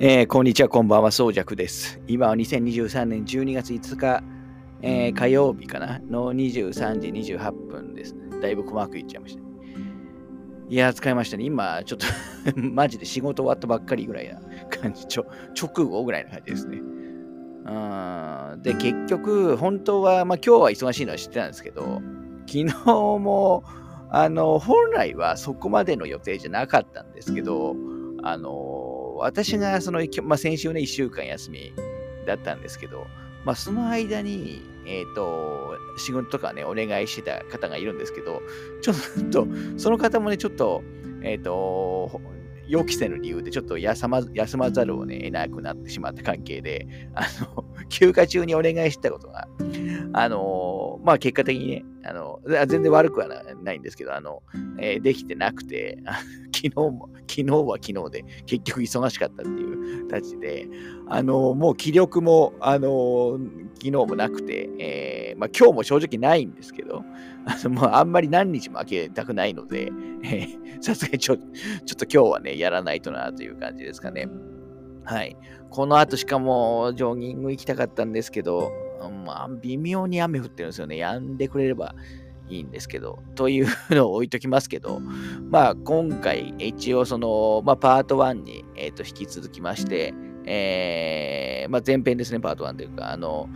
えー、こんにちは、こんばんは、そうじゃくです。今は2023年12月5日、えー、火曜日かな？の23時28分です、ね。だいぶ細かくいっちゃいました、いや使いましたね。今、ちょっと マジで仕事終わったばっかりぐらいな感じ、ちょ直後ぐらいな感じですね。で、結局、本当は、まあ今日は忙しいのは知ってたんですけど、昨日も、あの、本来はそこまでの予定じゃなかったんですけど、あの私がその、まあ、先週ね、1週間休みだったんですけど、まあ、その間に、えっ、ー、と、仕事とかね、お願いしてた方がいるんですけど、ちょっと、その方もね、ちょっと、えっ、ー、と、予期せぬ理由でちょっと休ま休まざるをね、得なくなってしまった関係で、あの、休暇中にお願いしてたことが、あの、まあ結果的にね、あの、全然悪くはないんですけど、あの、えー、できてなくて、昨日も、昨日は昨日で結局忙しかったっていう形で、あの、もう気力も、あの、昨日もなくて、えー、まあ今日も正直ないんですけど、あの、まああんまり何日も開けたくないので、さすがにちょ、ちょっと今日はね、やらないとなという感じですかね。はい。この後しかもジョギング行きたかったんですけど、まあ、微妙に雨降ってるんですよね。止んでくれればいいんですけど、というのを置いときますけど、まあ、今回、一応、その、まあ、パート1に、えー、と引き続きまして、えー、まあ、前編ですね、パート1というか、あの、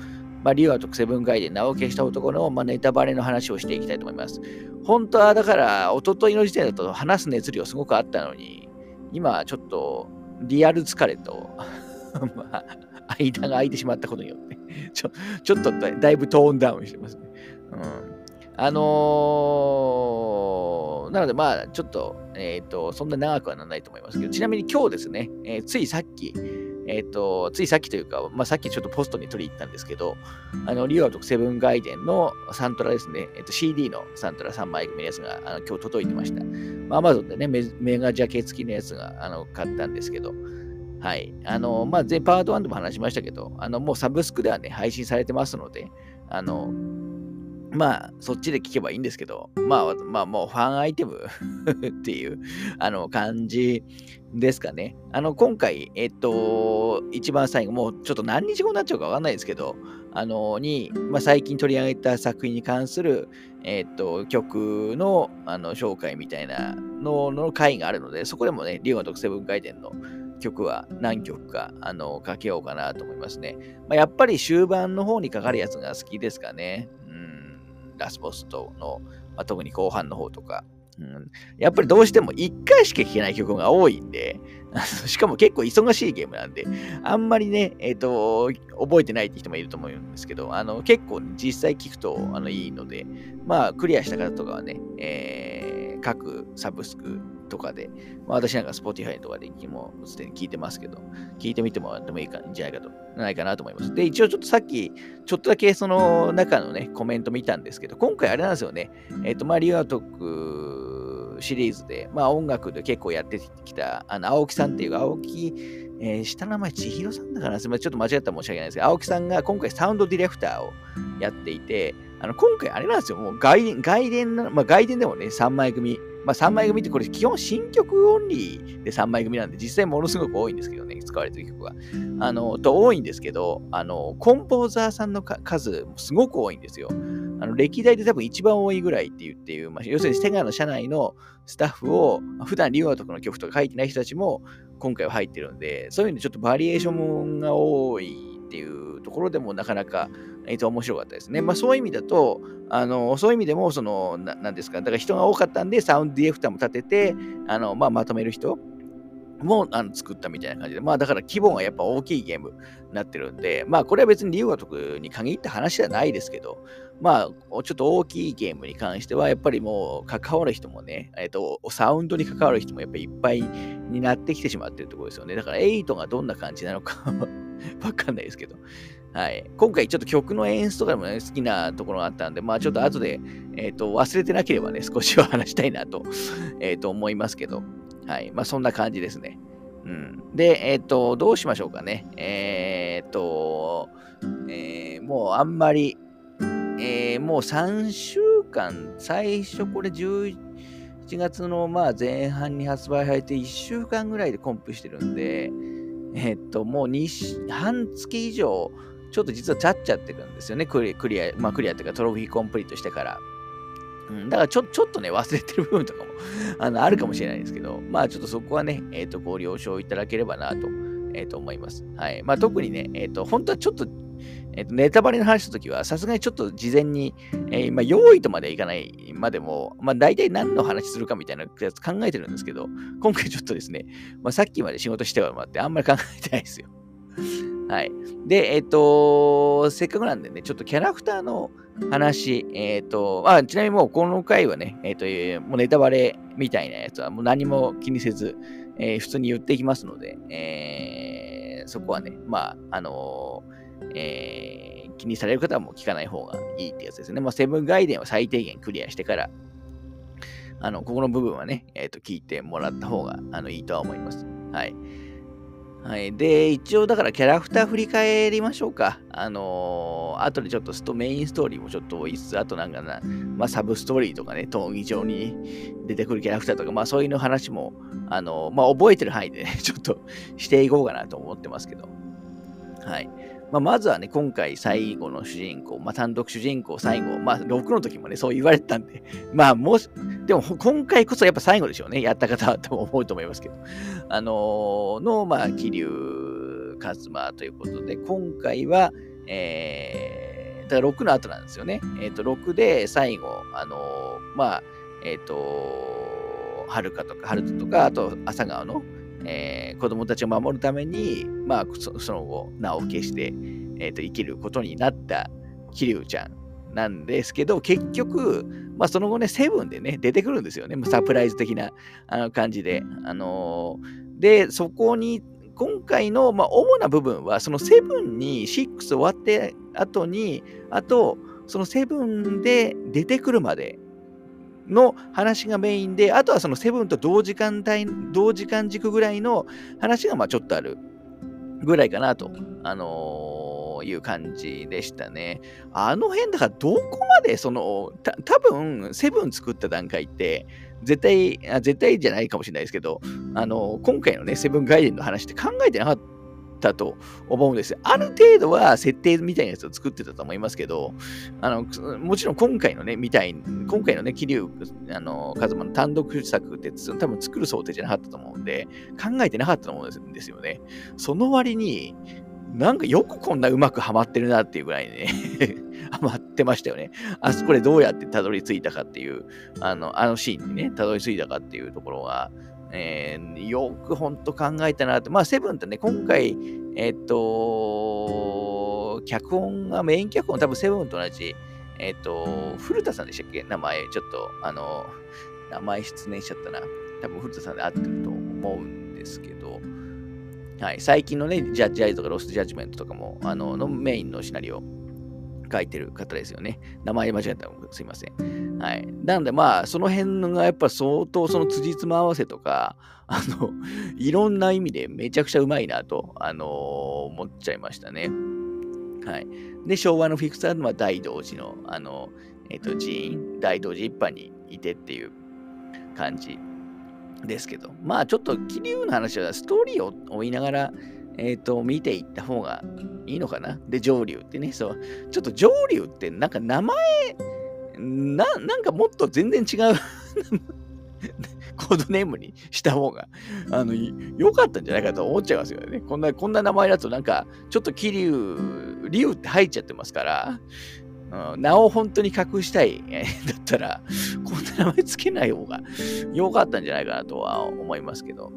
まあ、リュウアとセブンガイで名を消した男の、まあ、ネタバレの話をしていきたいと思います。本当は、だから、一昨日の時点だと話す熱量すごくあったのに、今、ちょっと、リアル疲れと まあ、間が空いてしまったことによって ちょ、ちょっとだいぶトーンダウンしてますね。うん。あのー、なのでまあ、ちょっと、えっ、ー、と、そんな長くはならないと思いますけど、ちなみに今日ですね、えー、ついさっき、えっ、と、ついさっきというか、まあ、さっきちょっとポストに取り入ったんですけど、あの、リオアとセブンガイデンのサントラですね、えっ、と、CD のサントラ3枚組のやつがあの今日届いてました。まあ、アマゾンでねメ、メガジャケ付きのやつがあの買ったんですけど、はい。あの、まあ、全パート1でも話しましたけど、あの、もうサブスクではね、配信されてますので、あの、まあ、そっちで聞けばいいんですけど、まあ、まあ、もうファンアイテム っていう、あの、感じですかね。あの、今回、えっと、一番最後、もうちょっと何日後になっちゃうかわかんないですけど、あの、に、まあ、最近取り上げた作品に関する、えっと、曲の、あの、紹介みたいなのの回があるので、そこでもね、リオが特セブン回転の曲は何曲かあのかけようかなと思いますね。まあ、やっぱり終盤の方にかかるやつが好きですかね。ラスボスとの、まあ、特に後半の方とか。うん、やっぱりどうしても1回しか聴けない曲が多いんで、しかも結構忙しいゲームなんで、あんまりね、えっ、ー、と、覚えてないって人もいると思うんですけど、あの結構ね実際聴くとあのいいので、まあ、クリアした方とかはね、えー、各サブスクとかで、まあ、私なんか Spotify とかでもすでに聞いてますけど、聞いてみてもらってもいいかんじゃないかと、ないかなと思います。で、一応ちょっとさっき、ちょっとだけその中のね、コメント見たんですけど、今回あれなんですよね、えっ、ー、と、まあ、リアトークシリーズで、まあ、音楽で結構やってきた、あの、青木さんっていう青木、えー、下の名前、千尋さんだからすみません、ちょっと間違ったら申し訳ないですけど、青木さんが今回サウンドディレクターをやっていて、あの今回あれなんですよ、もう外伝、外伝まあ、外伝でもね、3枚組まあ、3枚組ってこれ基本新曲オンリーで3枚組なんで実際ものすごく多いんですけどね、使われてる曲が。あの、と多いんですけど、あの、コンポーザーさんの数もすごく多いんですよ。あの歴代で多分一番多いぐらいっていうっていう、まあ、要するにセガの社内のスタッフを、普段リオアとかの曲とか書いてない人たちも今回は入ってるんで、そういう意味でちょっとバリエーションが多いっていうところでもなかなかえっ、ー、と、面白かったですね。まあ、そういう意味だと、あの、そういう意味でも、その、ななんですか、だから人が多かったんで、サウンドディレクターも立てて、あの、まあ、まとめる人もあの作ったみたいな感じで、まあだから規模がやっぱ大きいゲームになってるんで、まあこれは別に理由が得に限った話じゃないですけど、まあちょっと大きいゲームに関してはやっぱりもう関わる人もね、えっ、ー、と、サウンドに関わる人もやっぱりいっぱいになってきてしまってるところですよね。だから8がどんな感じなのか わかんないですけど。はい。今回ちょっと曲の演出とかでもね、好きなところがあったんで、まあちょっと後で、えっ、ー、と、忘れてなければね、少しは話したいなと、えっ、ー、と、思いますけど、はい。まあそんな感じですね。うん。で、えっ、ー、と、どうしましょうかね。えっ、と、えもうあんまり、えもう3週間、最初これ11月のまあ前半に発売されて1週間ぐらいでコンプしてるんで、えっと、もう2半月以上、ちょっと実は経っちゃってるんですよね。クリクリア、まあクリアっていうかトロフィーコンプリートしてから。うん、だからちょちょっとね、忘れてる部分とかも あのあるかもしれないですけど、まあちょっとそこはね、えっ、ー、と、ご了承いただければなと、えっ、ー、と思います。はい。まあ特にね、えっ、ー、と、本当はちょっと、えっ、と、ネタバレの話の時は、さすがにちょっと事前に、えー、まあ、用意とまでいかないまでも、まあ、大体何の話するかみたいなやつ考えてるんですけど、今回ちょっとですね、まあ、さっきまで仕事してはもらって、あんまり考えてないですよ。はい。で、えっ、と、せっかくなんでね、ちょっとキャラクターの話、えっ、と、あ、ちなみにもうこの回はね、えっ、と、もうネタバレみたいなやつはもう何も気にせず、え、普通に言っていきますので、え、そこはね、まあ、あのえ、気にされる方はもう聞かない方がいいってやつですね。まあ、セブンガイデンは最低限クリアしてから、あの、ここの部分はね、えっ、と、聞いてもらった方が、あの、いいとは思います。はい。はい。で、一応だからキャラクター振り返りましょうか。あのー、後でちょっとストメインストーリーもちょっといつつ、あとなんかな、まあサブストーリーとかね、闘技場に出てくるキャラクターとか、まあそういうの話も、あのー、まあ覚えてる範囲でね、ちょっとしていこうかなと思ってますけど。はい。まあ、まずはね、今回最後の主人公、まあ、単独主人公最後、まあ、6の時もね、そう言われてたんで、まあ、もし、でも今回こそやっぱ最後でしょうね、やった方はと思うと思いますけど、あのー、の、まあ、桐生一馬ということで、今回は、えー、だから6の後なんですよね。えっ、ー、と、6で最後、あのー、まあ、えっ、ー、と、はるかとか、はるととか、あと、朝顔の、えー、子供たちを守るために、まあ、その後、名を消して、えーと、生きることになった桐生ちゃんなんですけど、結局、まあ、その後ね、セブンでね、出てくるんですよね。サプライズ的なあの感じで。あのー、で、そこに、今回の、まあ、主な部分は、そのセブンに6終わって後に、あと、そのセブンで出てくるまでの話がメインで、あとはそのセブンと同時間帯、同時間軸ぐらいの話がまあちょっとあるぐらいかなと、あのー、いう感じでしたね。あの辺だからどこまでその、た多分セブン作った段階って、絶対あ、絶対じゃないかもしれないですけど、あのー、今回のね、セブンガイデンの話って考えてなかったたと思うんですある程度は設定みたいなやつを作ってたと思いますけど、あの、もちろん今回のね、みたい、今回のね、桐生、あの、カズマの単独作って多分作る想定じゃなかったと思うんで、考えてなかったと思うんですよね。その割に、なんかよくこんなうまくはまってるなっていうぐらいね はまってましたよね。あそこでどうやってたどり着いたかっていう、あの、あのシーンにね、たどり着いたかっていうところが、えー、よくほんと考えたなって。まあ、セブンってね、今回、えっと、脚本が、メイン脚本、多分セブンと同じ、えっと、古田さんでしたっけ？名前、ちょっと、あの、名前失念しちゃったな。多分古田さんで合ってると思うんですけど、はい、最近のね、ジャッジアイズとかロストジャッジメントとかも、あの、のメインのシナリオ書いてる方ですよね。名前間違えたらすいません。はい。なんでまあ、その辺がやっぱ相当その辻褄合わせとか、あの、いろんな意味でめちゃくちゃうまいなと、あのー、思っちゃいましたね。はい。で、昭和のフィクサーのは大道寺の、あの、えっ、ー、と、寺院、大道寺一派にいてっていう感じですけど、まあちょっと桐生の話はストーリーを追いながら、えっ、ー、と、見ていった方がいいのかな？で、上流ってね、そう、ちょっと上流ってなんか名前、な、なんかもっと全然違う コードネームにした方が、あの、良かったんじゃないかと思っちゃいますよね。こんな、こんな名前だとなんか、ちょっと桐生、竜って入っちゃってますから、うん、名を本当に隠したい、え だったら、こんな名前つけない方が良かったんじゃないかなとは思いますけど。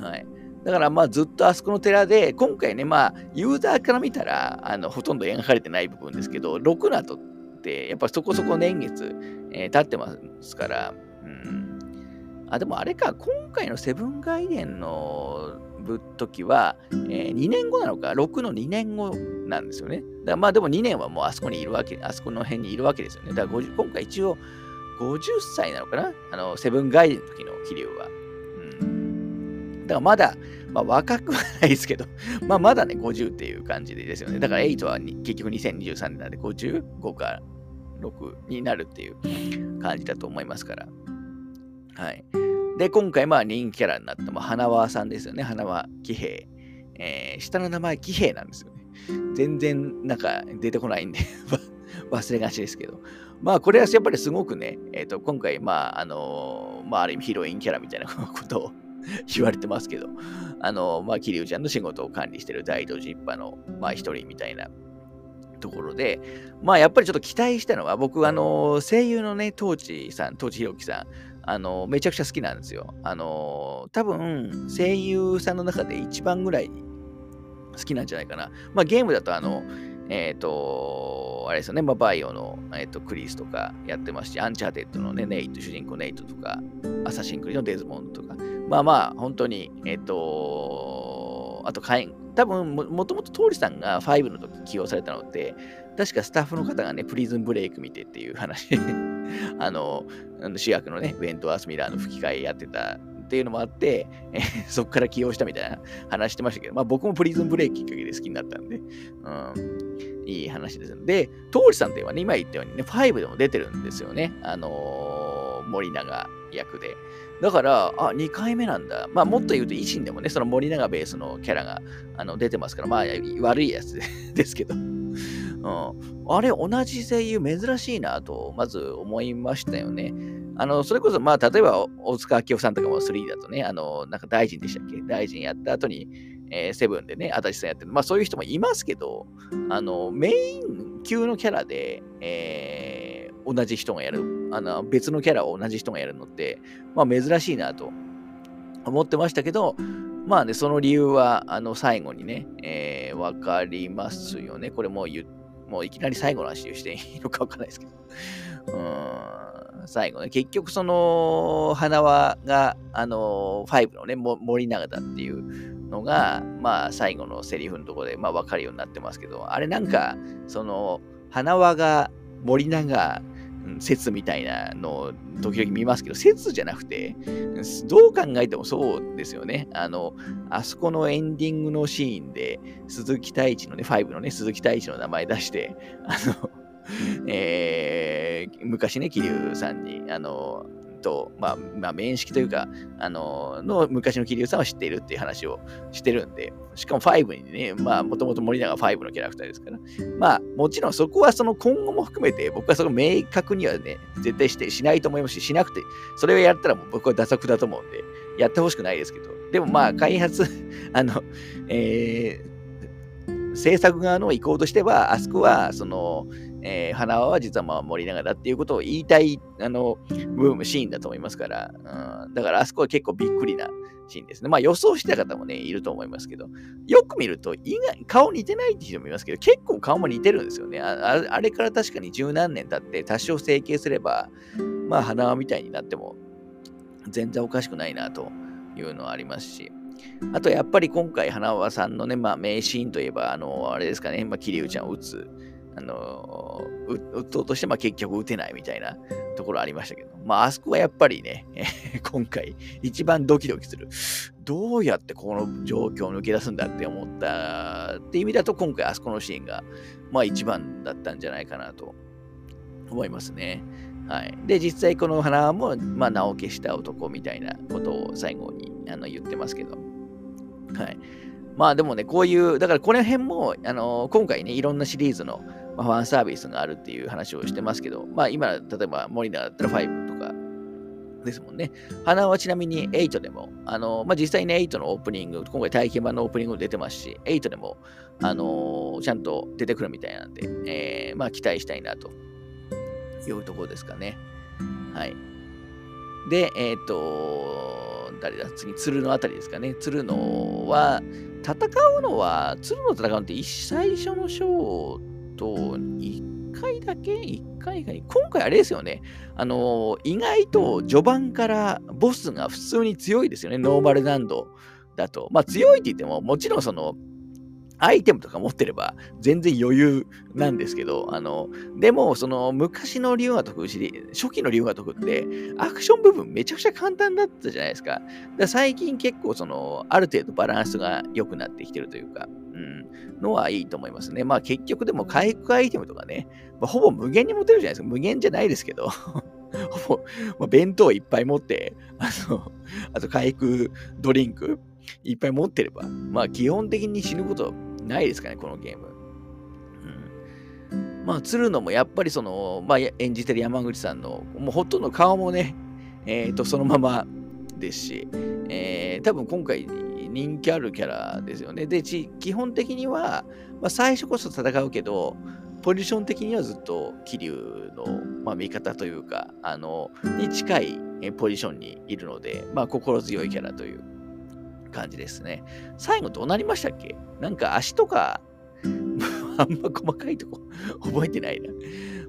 はい。だからまあずっとあそこの寺で、今回ね、まあユーザーから見たら、あの、ほとんど描かれてない部分ですけど、6の後って、やっぱそこそこ年月、えー、経ってますから、うん。あ、でもあれか、今回のセブンガイデンのぶっときは、えー、2年後なのか、6の2年後なんですよね。だまあでも2年はもうあそこにいるわけ、あそこの辺にいるわけですよね。だから今回一応50歳なのかなあの、セブンガイデンの時の桐生は。だからまだ、まあ、若くはないですけど、まあまだね、50っていう感じでですよね。だから8は結局2023年なんで55か6になるっていう感じだと思いますから。はい。で、今回まあ人気キャラになった、まあ、花輪さんですよね。花輪喜平えー、下の名前、騎兵なんですよね。全然なんか出てこないんで 忘れがちですけど。まあ、これはやっぱりすごくね、えっ、ー、と、今回、まあ、あのー、まあ、ある意味ヒロインキャラみたいなことを 言われてますけど、あの、まあ、桐生ちゃんの仕事を管理してる大道寺一派の、まあ、一人みたいなところで、まあ、やっぱりちょっと期待したのは、僕、あの、声優のね、トーチさん、トーチヒロキさん、あの、めちゃくちゃ好きなんですよ。あの、多分、声優さんの中で一番ぐらい好きなんじゃないかな。まあ、ゲームだと、あの、えっ、ー、と、あれですよね、まあ、バイオの、えーと、クリスとかやってますし、アンチャーテッドのね、ネイト、主人公ネイトとか、アサシンクリのデズモンドとか、まあまあ、本当に、えっ、ー、と、あと、多分も、もともと東地さんが5の時起用されたのって、確かスタッフの方がね、プリズンブレイク見てっていう話 あの、主役のね、ウェントワース・ミラーの吹き替えやってたっていうのもあって、えー、そこから起用したみたいな話してましたけど、まあ僕もプリズンブレイクきっかけで好きになったんで、うん、いい話です。で、トーリさんといえばね、今言ったようにね、5でも出てるんですよね。あのー、森永役で。だから、あ、2回目なんだ。まあ、もっと言うと、維新でもね、その森永ベースのキャラがあの出てますから、まあ、悪いやつ ですけど。うん、あれ、同じ声優珍しいなと、まず思いましたよね。あの、それこそ、まあ、例えば、大塚明夫さんとかも3だとね、あの、なんか大臣でしたっけ？大臣やった後に、えー、セブンでね、足立さんやってる。まあ、そういう人もいますけど、あの、メイン級のキャラで、えー、同じ人がやる、あの、別のキャラを同じ人がやるのって、まあ、珍しいなと思ってましたけど、まあね、その理由は、あの、最後にね、えー、わかりますよね。これもうもういきなり最後の話をしていいのかわかんないですけど。うん、最後ね、結局その、花輪が、あの、5のね、森永だっていうのが、まあ、最後のセリフのところで、まあ、わかるようになってますけど、あれなんか、その、花輪が森永説みたいなのを時々見ますけど、説じゃなくて、どう考えてもそうですよね。あの、あそこのエンディングのシーンで、鈴木太一のね、5のね、鈴木太一の名前出して、あの、えー、昔ね、桐生さんに、あの、と、まあ、まあ、面識というか、あの、の昔の桐生さんは知っているっていう話をしてるんで、しかも5にね、まあ、もともと森永5のキャラクターですから、まあ、もちろんそこはその今後も含めて、僕はその明確にはね、絶対してしないと思いますし、しなくて、それをやったらもう僕は打足だと思うんで、やってほしくないですけど、でもまあ、開発、あの、えー、制作側の意向としては、あそこは、その、えー、花輪は実はまあ森永だっていうことを言いたい、あの、ブーム、シーンだと思いますから、うん、だからあそこは結構びっくりなシーンですね。まあ予想してた方もね、いると思いますけど、よく見ると、意外、顔似てないって人もいますけど、結構顔も似てるんですよね。ああれから確かに十何年経って多少整形すれば、まあ花輪みたいになっても全然おかしくないなというのはありますし、あとやっぱり今回花輪さんのね、まあ名シーンといえば、あの、あれですかね、まあ桐生ちゃんを撃つあの打とうとして、まあ、結局打てないみたいなところありましたけど、まあ、あそこはやっぱりね、今回一番ドキドキする。どうやってこの状況を抜け出すんだって思ったって意味だと、今回あそこのシーンが、まあ一番だったんじゃないかなと思いますね。はい。で、実際この花も、まあ、名を消した男みたいなことを最後にあの言ってますけど、はい。まあでもね、こういう、だからこの辺も、あの、今回ね、いろんなシリーズの、まあ、ファンサービスがあるっていう話をしてますけど、まあ今、例えば森永だったら5とかですもんね。花はちなみに8でも、あの、まあ実際に8のオープニング、今回体験版のオープニング出てますし、8でも、あの、ちゃんと出てくるみたいなんで、えー、まあ期待したいなというところですかね。はい。で、えっ、と、誰だ？次、鶴のあたりですかね。鶴のは、戦うのは、鶴の戦うのって最初のショーと1回だけ ?1 回が今回あれですよね。あの、意外と序盤からボスが普通に強いですよね。ノーマル難度だと。まあ強いって言っても、もちろんその、アイテムとか持ってれば全然余裕なんですけど、あの、でも、その昔の竜が解く、初期の竜が解くって、アクション部分めちゃくちゃ簡単だったじゃないですか。か最近結構、その、ある程度バランスが良くなってきてるというか、うん、のはいいと思いますね。まあ結局でも回復アイテムとかね、まあ、ほぼ無限に持てるじゃないですか。無限じゃないですけど。ほぼ、まあ、弁当いっぱい持って、あの、あと回復ドリンク、いっぱい持ってれば、まあ基本的に死ぬことないですかね、このゲーム。うん、まあ、鶴野もやっぱりその、まあ、演じてる山口さんの、もうほとんど顔もね、えっ、ー、と、そのままですし、えー、多分今回人気あるキャラですよね。で、基本的には、まあ、最初こそ戦うけど、ポジション的にはずっと桐生の、まあ、味方というか、あの、に近いポジションにいるので、まあ、心強いキャラという感じですね。最後どうなりましたっけ？なんか足とか、あんま細かいとこ 覚えてないな。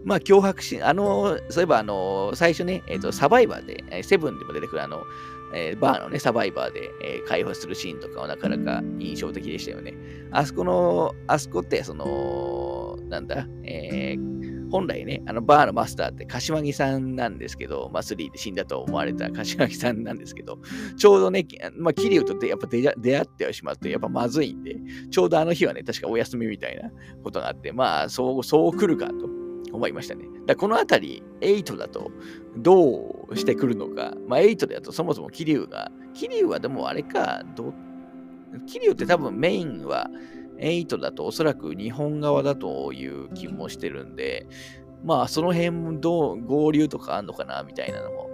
まあ、脅迫し、あの、そういえば、あの、最初ね、えっ、ー、と、サバイバーでえ、セブンでも出てくる、あの、えー、バーのね、サバイバーで、えー、解放するシーンとかはなかなか印象的でしたよね。あそこの、あそこって、その、なんだ、えー、本来ね、あのバーのマスターって柏木さんなんですけど、まあ、3で死んだと思われた柏木さんなんですけど、ちょうどね、まあ、桐生とやっぱ出会ってしまうと、やっぱまずいんで、ちょうどあの日はね、確かお休みみたいなことがあって、まあ、そう、そう来るかと。思いましたね。だこのあたり、8だとどうしてくるのか。まあ、8だとそもそも桐生が、桐生はでもあれか、ど桐生って多分メインは8だとおそらく日本側だという気もしてるんで、まあその辺どう合流とかあんのかなみたいなのも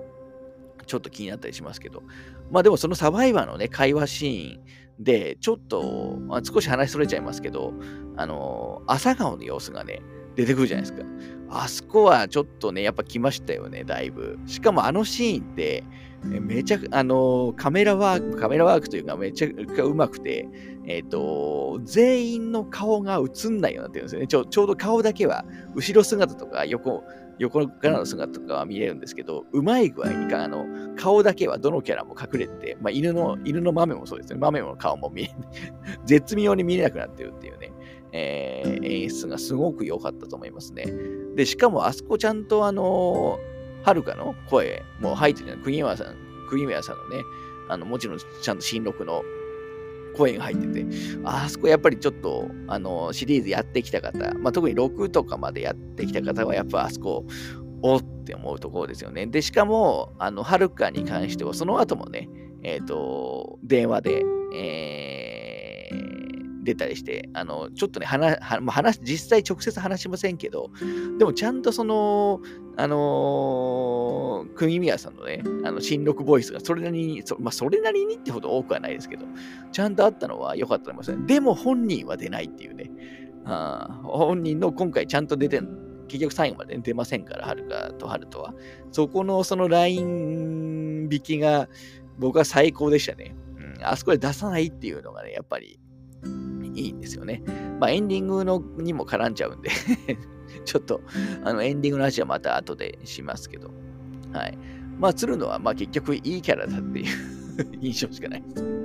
ちょっと気になったりしますけど。まあでもそのサバイバーのね、会話シーンで、ちょっと、まあ、少し話それちゃいますけど、あの、朝顔の様子がね、出てくるじゃないですか。あそこはちょっとね、やっぱ来ましたよね、だいぶ。しかもあのシーンって、めちゃく、あの、カメラワーク、カメラワークというかめちゃくちゃうまくて、えっ、ー、と、全員の顔が映んないようになってるんですよね。ちょちょうど顔だけは、後ろ姿とか横、横からの姿とかは見れるんですけど、うまい具合にか、あの、顔だけはどのキャラも隠れて、まあ、犬の、犬の豆もそうですね。豆の顔も見え、絶妙に見えなくなってるっていうね。えー、演出がすごく良かったと思いますね。で、しかもあそこちゃんとあの、はるかの声も入ってる国山さん、国山さんのね、あの、もちろんちゃんと新録の声が入ってて、あそこやっぱりちょっと、あの、シリーズやってきた方、まあ、特に6とかまでやってきた方は、やっぱあそこ、おって思うところですよね。で、しかも、あの、はるかに関しては、その後もね、えっ、ー、と、電話で、えー、出たりして、あの、ちょっとね、話、話、実際直接話しませんけど、でもちゃんとその、あのー、国宮さんのね、あの、新録ボイスがそれなりに、そまあ、それなりにってほど多くはないですけど、ちゃんとあったのは良かったと思いますね。でも本人は出ないっていうね、あ本人の今回ちゃんと出て結局最後まで出ませんから、はるかとはるとは。そこのそのライン引きが僕は最高でしたね。うん、あそこで出さないっていうのがね、やっぱりいいんですよね。まあ、エンディングのにも絡んじゃうんで ちょっと、あの、エンディングの話はまた後でしますけど、はい。まあ、鶴野は、まあ、結局いいキャラだっていう 印象しかないです。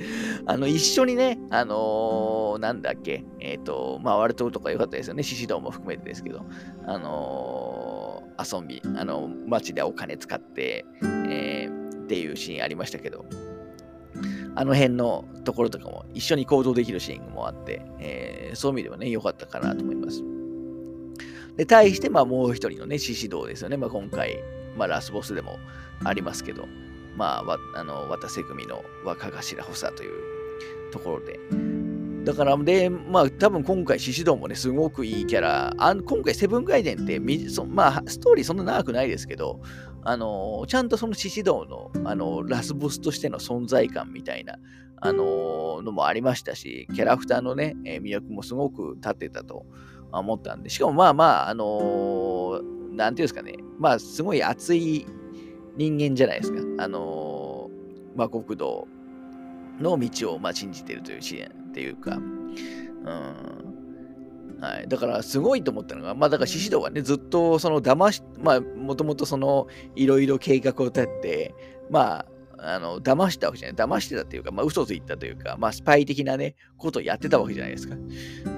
あの、一緒にね、あのー、なんだっけ、えっ、ー、と、まあ、ワルトとか良かったですよね。獅子堂も含めてですけど、あのー、遊び、あの、街でお金使って、え、っていうシーンありましたけど、あの辺のところとかも一緒に行動できるシーンもあって、えー、そういう意味ではね、良かったかなと思います。で、対して、まあもう一人のね、獅子堂ですよね。まあ今回、まあラスボスでもありますけど、まあ、あの渡瀬組の若頭補佐というところで。だから、で、まあ多分今回獅子堂もね、すごくいいキャラ。あ今回セブンガイデンってそ、まあストーリーそんな長くないですけど、あのちゃんとその獅子堂のあのラスボスとしての存在感みたいな、あののもありましたし、キャラクターのね、え魅力もすごく立ってたと思ったんで、しかもまあまあ、あのなんていうんですかね、まあすごい熱い人間じゃないですか。あのまあ国道の道をまあ信じてるという支援っていうか、うんはい、だからすごいと思ったのが、まあだから獅子堂はね、ずっとその騙し、まあもともとそのいろいろ計画を立って、まあ、あの、騙したわけじゃない。騙してたというか、まあ嘘ついたというか、まあスパイ的なね、ことをやってたわけじゃないですか。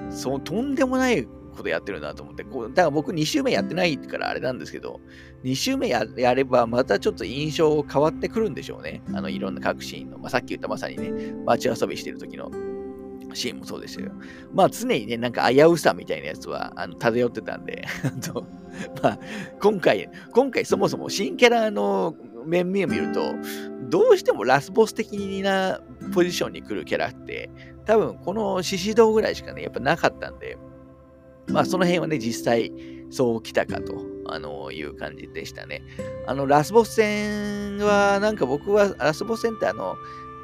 そう、とんでもないことやってるなと思って、こうだから僕2週目やってないからあれなんですけど、2週目やればまたちょっと印象変わってくるんでしょうね。あの、いろんな各シーンの、まあさっき言ったまさにね、街遊びしてる時のシーンもそうですよ。まあ常にね、なんか危うさみたいなやつはあの漂ってたんで まあ今回、今回そもそも新キャラの面々を見ると、どうしてもラスボス的なポジションに来るキャラって、多分この獅子堂ぐらいしかね、やっぱなかったんで、まあその辺はね、実際そう来たかとあのいう感じでしたね。あの、ラスボス戦は、なんか僕は、ラスボス戦ってあの、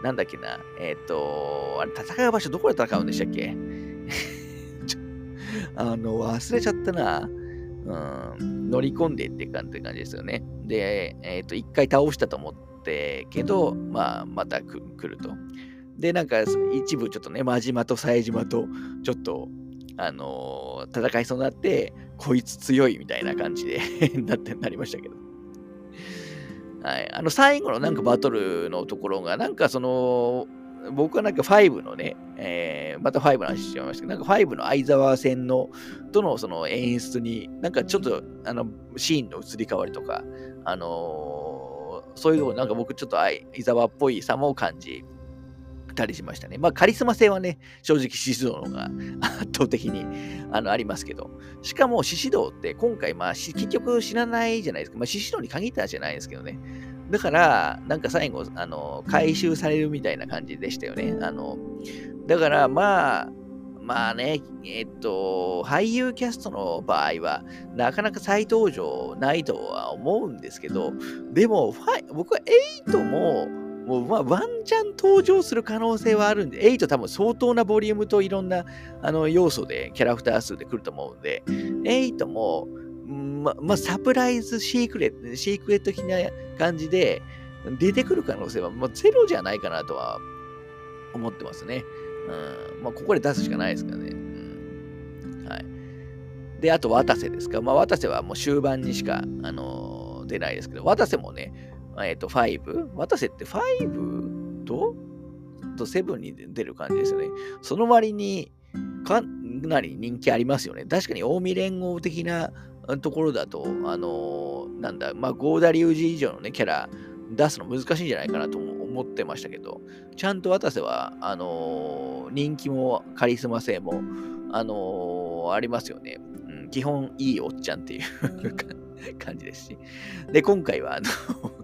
なんだっけな、えっ、ー、と、あれ、戦う場所どこで戦うんでしたっけ？あの、忘れちゃったな。うん、乗り込んでって感じですよね。で、えっ、ー、と、一回倒したと思ってけど、まあ、また来ると。で、なんか、一部ちょっとね、真島と冴島と、ちょっと、あのー、戦いそうになって、こいつ強いみたいな感じで なってなりましたけど。はい。あの、最後のなんかバトルのところが、なんかその、僕はなんか5のね、えー、また5の話しちゃいましたけど、なんか5の相沢戦の、とのその演出に、なんかちょっと、あの、シーンの移り変わりとか、あのー、そういうのをなんか僕ちょっと相沢っぽいさも感じたりしましたね。まあ、カリスマ性はね、正直、獅子堂の方が 圧倒的にあのありますけど、しかも獅子堂って今回、まあ、結局知らないじゃないですか。まあ、獅子堂に限ったじゃないですけどね。だから、なんか最後、あの、回収されるみたいな感じでしたよね。あの、だから、まあ、まあね、えっと、俳優キャストの場合は、なかなか再登場ないとは思うんですけど、でも、僕は8も、もう、まあ、ワンチャン登場する可能性はあるんで、8多分相当なボリュームといろんなあの要素で、キャラクター数で来ると思うんで、8も、ま、まあ、サプライズシークレット、シークレット的な感じで出てくる可能性は、まあ、ゼロじゃないかなとは思ってますね。うん。まあ、ここで出すしかないですからね。うん。はい。で、あと、渡瀬ですか。まあ、渡瀬はもう終盤にしか、あのー、出ないですけど、渡瀬もね、えっ、ー、と、5? 渡瀬って 5? とと7に出る感じですよね。その割にかなり人気ありますよね。確かに近江連合的なところだと、あのー、なんだ、まあ、ゴーダリュウジ以上のね、キャラ出すの難しいんじゃないかなと思ってましたけど、ちゃんと渡瀬は、あのー、人気もカリスマ性も、あのー、ありますよね。うん、基本いいおっちゃんっていう 感じですし。で、今回は、あの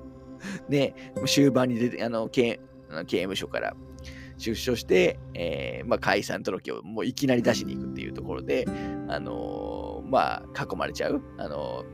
ね、終盤に出て、あの、刑刑務所から出所して、えー、まあ、解散届をもういきなり出しに行くっていうところで、あのー、まあ、囲まれちゃう。あの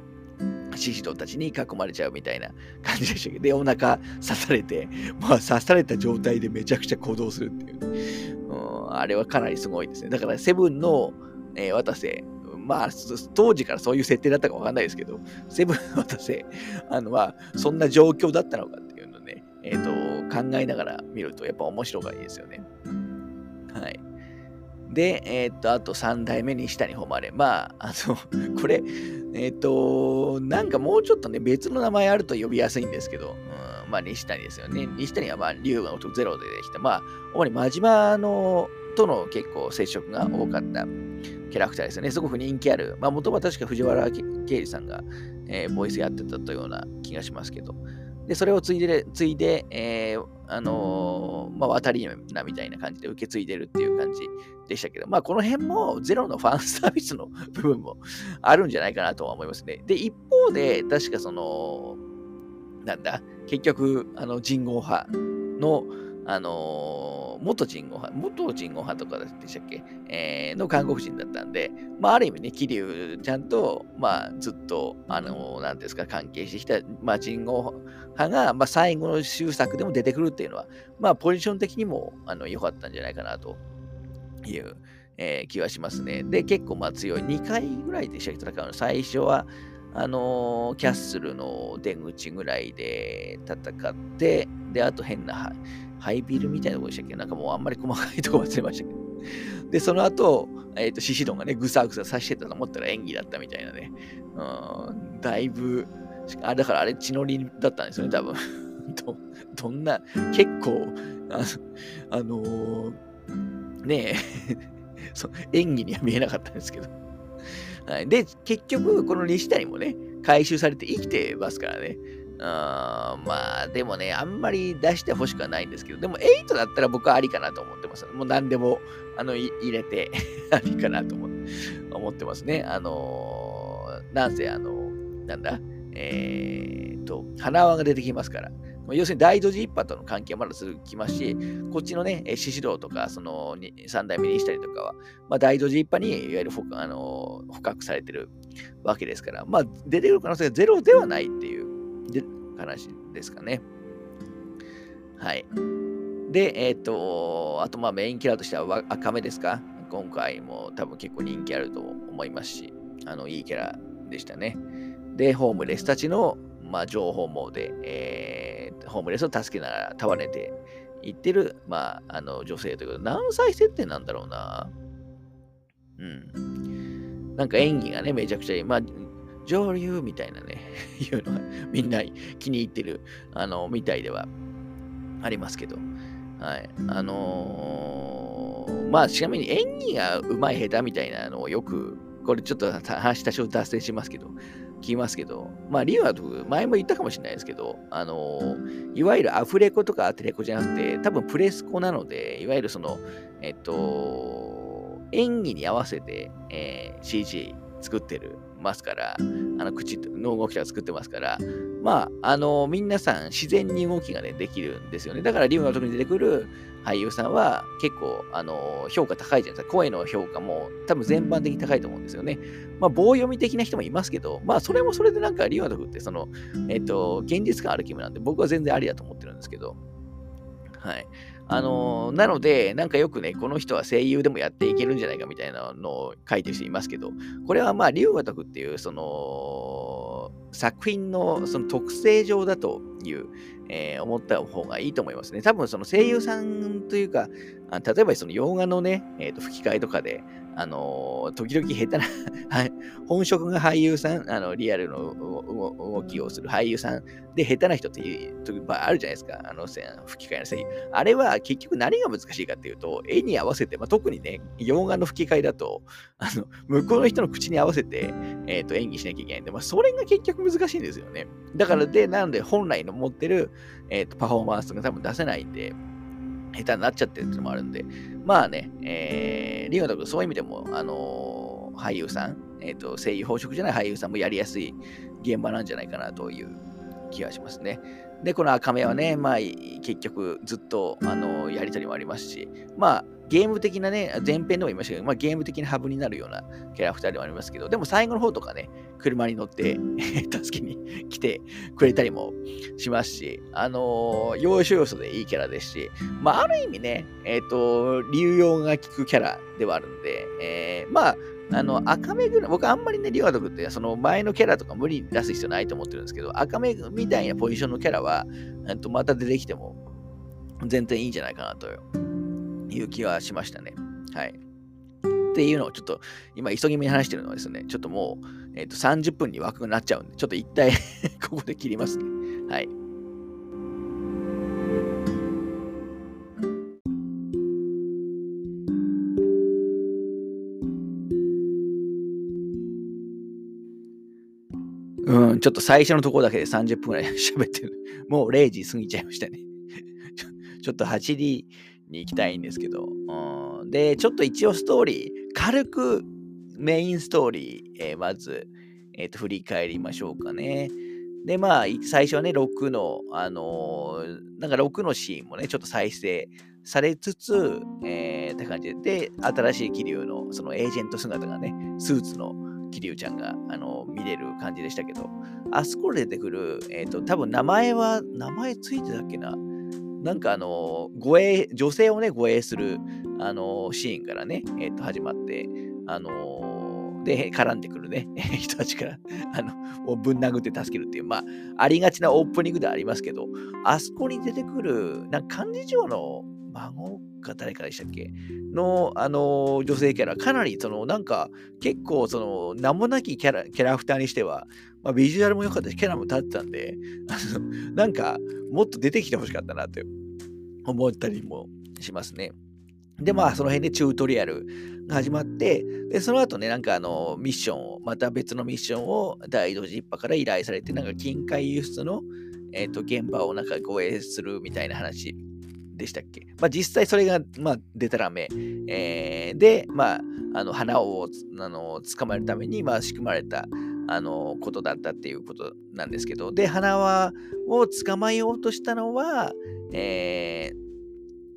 ー、獅子堂たちに囲まれちゃうみたいな感じでしたけど、で、お腹刺されて、まあ、刺された状態でめちゃくちゃ行動するっていう。うん、あれはかなりすごいですね。だから、セブンの、えー、渡瀬、まあ、当時からそういう設定だったかわかんないですけど、セブン渡瀬、あの、まあ、そんな状況だったのかっていうのね、えっ、ー、と、考えながら見ると、やっぱ面白がいいですよね。はい。で、えっ、ー、と、あと3代目に下に誉れ。まあ、あの、これ、えっ、ー、と、なんかもうちょっとね、別の名前あると呼びやすいんですけど、うん、まあ、西谷ですよね。西谷は、まあ、竜がゼロでできた。まあ、主に真島のとの結構接触が多かったキャラクターですよね。すごく人気ある。まあ、元は確か藤原啓治さんが、えー、ボイスやってたというような気がしますけど。で、それを継いで、継いで、えー、あのー、まあ、渡りなみたいな感じで受け継いでるっていう感じでしたけど、まあ、この辺もゼロのファンサービスの部分もあるんじゃないかなとは思いますね。で、一方で、確かその、なんだ、結局、あの、人号派の、あのー、元人語派、元人語派とかでしたっけ、えー、の韓国人だったんで、まあ、ある意味ね、桐生ちゃんと、まあ、ずっと、あの、なんですか、関係してきた、まあ、人語派が、まあ、最後の終作でも出てくるっていうのは、まあ、ポジション的にも、あの、良かったんじゃないかな、という、えー、気はしますね。で、結構、まあ、強い。2回ぐらいでしたっけ、戦うの？最初は、あのー、キャッスルの出口ぐらいで戦って、で、あと変な、ハイビルみたいなとこでしたっけ？なんかもうあんまり細かいとこ忘れましたけど。で、その後、えっ、ー、と、獅子丼がね、ぐさぐささしてたと思ったら演技だったみたいなね。うん、だいぶ、あ、だからあれ血のりだったんですよね、多分。ど、どんな、結構、ああのー、ねえ そ演技には見えなかったんですけど。はい、で、結局、この西谷もね、回収されて生きてますからね。あまあ、でもね、あんまり出してほしくはないんですけど、でも8だったら僕はありかなと思ってます。もう何でもあの入れて ありかなと思ってますね。あのー、なんせ、あのー、なんだ、えー、と、花輪が出てきますから、要するに大土寺一派との関係はまだ続きますし、こっちのね、獅子堂とか、その三代目にしたりとかは、まあ、大土寺一派にいわゆるあの捕獲されてるわけですから、まあ、出てくる可能性がゼロではないっていうで話ですかね。はい。で、えっ、ー、と、あと、まあ、メインキャラとしては赤目ですか？今回も多分結構人気あると思いますし、あの、いいキャラでしたね。で、ホームレスたちの、まあ、情報網で、えー、ホームレスを助けながら束ねていってる、まあ、あの、女性ということで、何歳設定なんだろうな。うん。なんか演技がね、めちゃくちゃいい。まあ、上流みたいなね、いうのはみんな気に入ってる、あの、みたいではありますけど。はい。あのー、まあ、ちなみに演技が上手い下手みたいなのをよく、これちょっと話多少脱線しますけど、聞きますけど、まあ、理由は前も言ったかもしれないですけど、あのー、いわゆるアフレコとかアテレコじゃなくて、多分プレスコなので、いわゆるその、えっと、演技に合わせて、えー、CG 作ってるますから、あの口の動きとか作ってますから、まあ、あの、皆さん自然に動きがね、できるんですよね。だから、リムの時に出てくる俳優さんは結構、あの、評価高いじゃないですか。声の評価も多分全般的に高いと思うんですよね。まあ、棒読み的な人もいますけど、まあ、それもそれでなんか、リムの時って、その、えっと、現実感ある気分なんで、僕は全然ありだと思ってるんですけど、はい。あのー、なので、なんかよくね、この人は声優でもやっていけるんじゃないかみたいなのを書いてる人いますけど、これはまあ、龍が徳っていう、その、作品のその特性上だという、えー、思った方がいいと思いますね。多分その声優さんというか、例えばその洋画のね、えー、と吹き替えとかで、あの、時々下手な本職が俳優さん、あのリアルの動きをする俳優さんで下手な人っていう時あるじゃないですか、あの吹き替えの声優。あれは結局何が難しいかっていうと、絵に合わせて、まあ、特にね、洋画の吹き替えだと、あの向こうの人の口に合わせて、えー、と演技しなきゃいけないんで、まあ、それが結局難しいんですよね。だからで、なので本来の持ってる、えー、とパフォーマンスが多分出せないんで、下手になっちゃってるっていうのもあるんで、まあね、えー、リオナ君、そういう意味でも、あのー、俳優さん、えっ、ー、と、声優宝飾じゃない俳優さんもやりやすい現場なんじゃないかなという気がしますね。で、この赤目はね、まあ、結局ずっと、あのやりとりもありますし、まあ、ゲーム的なね、前編でも言いましたけど、まあ、ゲーム的なハブになるようなキャラクターでもありますけど、でも最後の方とかね、車に乗って 助けに来てくれたりもしますし、あのー、要所要所でいいキャラですし、まあ、ある意味ね、えっ、ー、と、流用が効くキャラではあるんで、えー、まあ、あの、赤目ぐらい、僕あんまりね、リワドクって、その前のキャラとか無理に出す必要ないと思ってるんですけど、赤目みたいなポジションのキャラは、とまた出てきても全然いいんじゃないかなという気はしましたね。はい。っていうのをちょっと今急ぎ目に話してるのはですね、ちょっともう、えー、と30分に枠になっちゃうんで、ちょっと一体 ここで切りますね。はい。うん、ちょっと最初のところだけで30分くらい 喋ってる。もう0時過ぎちゃいましたね。ちょっと8時に行きたいんですけど。うん、で、ちょっと一応ストーリー、軽くメインストーリー、えー、まず、えー、と振り返りましょうかね。で、まあ、最初はね、6の、あのー、なんか6のシーンもね、ちょっと再生されつつ、えー、って感じで、で、新しい気流の、そのエージェント姿がね、スーツの桐生ちゃんが、あの、見れる感じでしたけど、あそこで出てくる、えっ、ー、と、多分名前は、名前ついてたっけな？なんかあの、護衛、女性をね、護衛する、あの、シーンからね、え、ー、と、始まって、あので、絡んでくるね、人たちから、あのを、ぶん殴って助けるっていう、まあ、ありがちなオープニングではありますけど、あそこに出てくる、なんか幹事長の孫か誰かでしたっけ？の、あの、女性キャラ、かなり、その、なんか、結構、その、名もなきキャラ、キャラクターにしては、まあ、ビジュアルも良かったし、キャラも立ってたんで、あの、なんか、もっと出てきてほしかったなって思ったりもしますね。で、まあ、その辺でチュートリアルが始まって、で、その後ね、なんかあの、ミッションを、また別のミッションを大同時一派から依頼されて、なんか近海輸出の、えっ、ー、と、現場をなんか護衛するみたいな話でしたっけまあ実際それが、まあ、でたらめ、えー、で、まあ、あの花をあの捕まえるために、まあ、仕組まれたあの、ことだったっていうことなんですけど、で、花輪を捕まえようとしたのは、え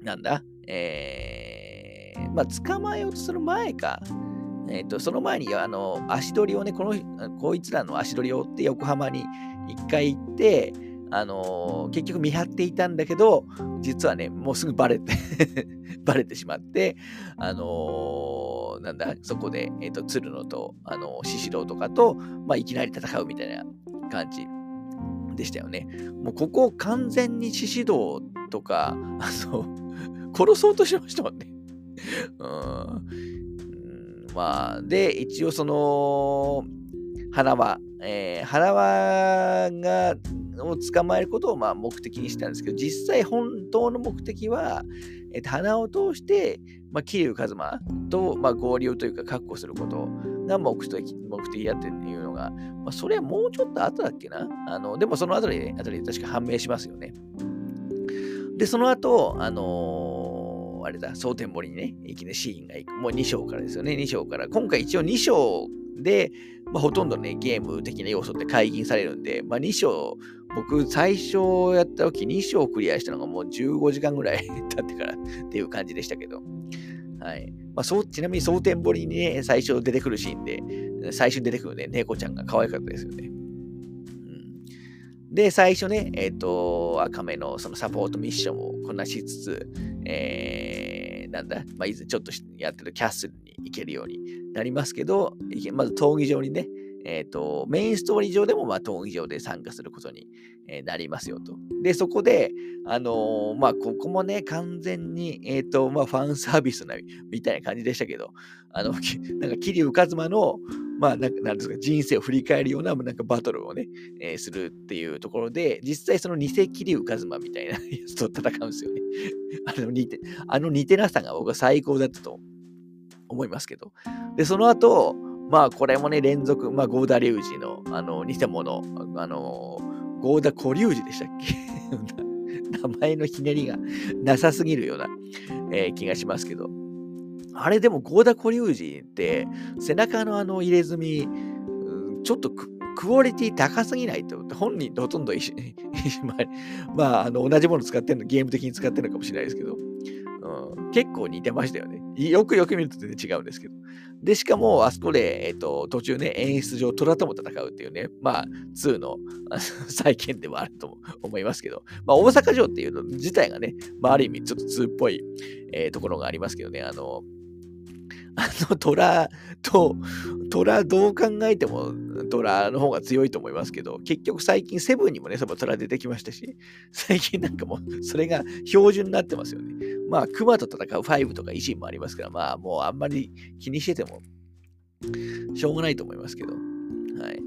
ー、なんだ、えー、まあ、捕まえようとする前か、えっ、ー、と、その前に、あの、足取りをね、この、こいつらの足取りを追って横浜に一回行って、あのー、結局見張っていたんだけど、実はね、もうすぐバレて バレてしまって、あのー、なんだ、そこで、えっ、ー、と、鶴野と、あの獅子郎とかと、まあ、いきなり戦うみたいな感じでしたよね。もうここを完全に獅子郎とか、あの、殺そうとしましたもんね。うん。まあ、で、一応その、花輪、えー、花輪が、を捕まえることをまあ目的にしたんですけど、実際本当の目的は、えー、鼻を通して、まあ、桐生一馬と、まあ、合流というか確保することが目的目的だっていうのが、まあ、それはもうちょっと後だっけな？あのでもその後で、後で確か判明しますよね。で、その後、あのー、あれだ、蒼天堀にね、いきなりシーンが行く。もう2章からですよね、2章から。今回一応2章で、まあ、ほとんどね、ゲーム的な要素って解禁されるんで、まあ、2章、僕、最初やった時、2章クリアしたのがもう15時間ぐらい 経ってからっていう感じでしたけど、はい。まあ、そうちなみに、蒼天堀にね、最初出てくるシーンで、最初出てくるね、猫ちゃんが可愛かったですよね。で、最初ね、えっ、ー、と、赤目のそのサポートミッションをこなしつつ、えー、なんだ、まあ、いずちょっとやってるキャッスルに行けるようになりますけど、まず闘技場にね、えっ、ー、と、メインストーリー上でも、まあ、闘技場で参加することに、えなりますよと。で、そこで、あのー、まあ、ここもね、完全に、えっ、ー、と、まあ、ファンサービスな、みたいな感じでしたけど、あの、なんか、桐生一馬の、まあ、なんなんですか、人生を振り返るような、なんか、バトルをね、えー、するっていうところで、実際その偽桐生一馬みたいな やつと戦うんですよね。あの似て、あの似てなさが僕は最高だったと思いますけど。で、その後、まあ、これもね、連続、まあ、ゴーダリュウジの、あの、偽物、あの、ゴーダコリュウジでしたっけ？名前のひねりがなさすぎるような、えー、気がしますけど。あれでも、ゴーダコリュウジって、背中のあの入れ墨、ちょっとクオリティ高すぎないと、本人ほとんど一緒 に、まあ、あの同じもの使ってるの、ゲーム的に使ってるのかもしれないですけど、結構似てましたよね。よくよく見ると全然違うんですけど。で、しかも、あそこで、えっ、ー、と、途中ね、演出上、虎とも戦うっていうね、まあ、2の再建ではあると思いますけど、まあ、大阪城っていうの自体がね、まあ、ある意味、ちょっと2っぽい、えー、ところがありますけどね、あの、あの虎と、虎どう考えても虎の方が強いと思いますけど、結局最近セブンにもね、その虎出てきましたし、最近なんかもうそれが標準になってますよね。まあ、熊と戦う5とか維新もありますから、まあもうあんまり気にしててもしょうがないと思いますけど。はい。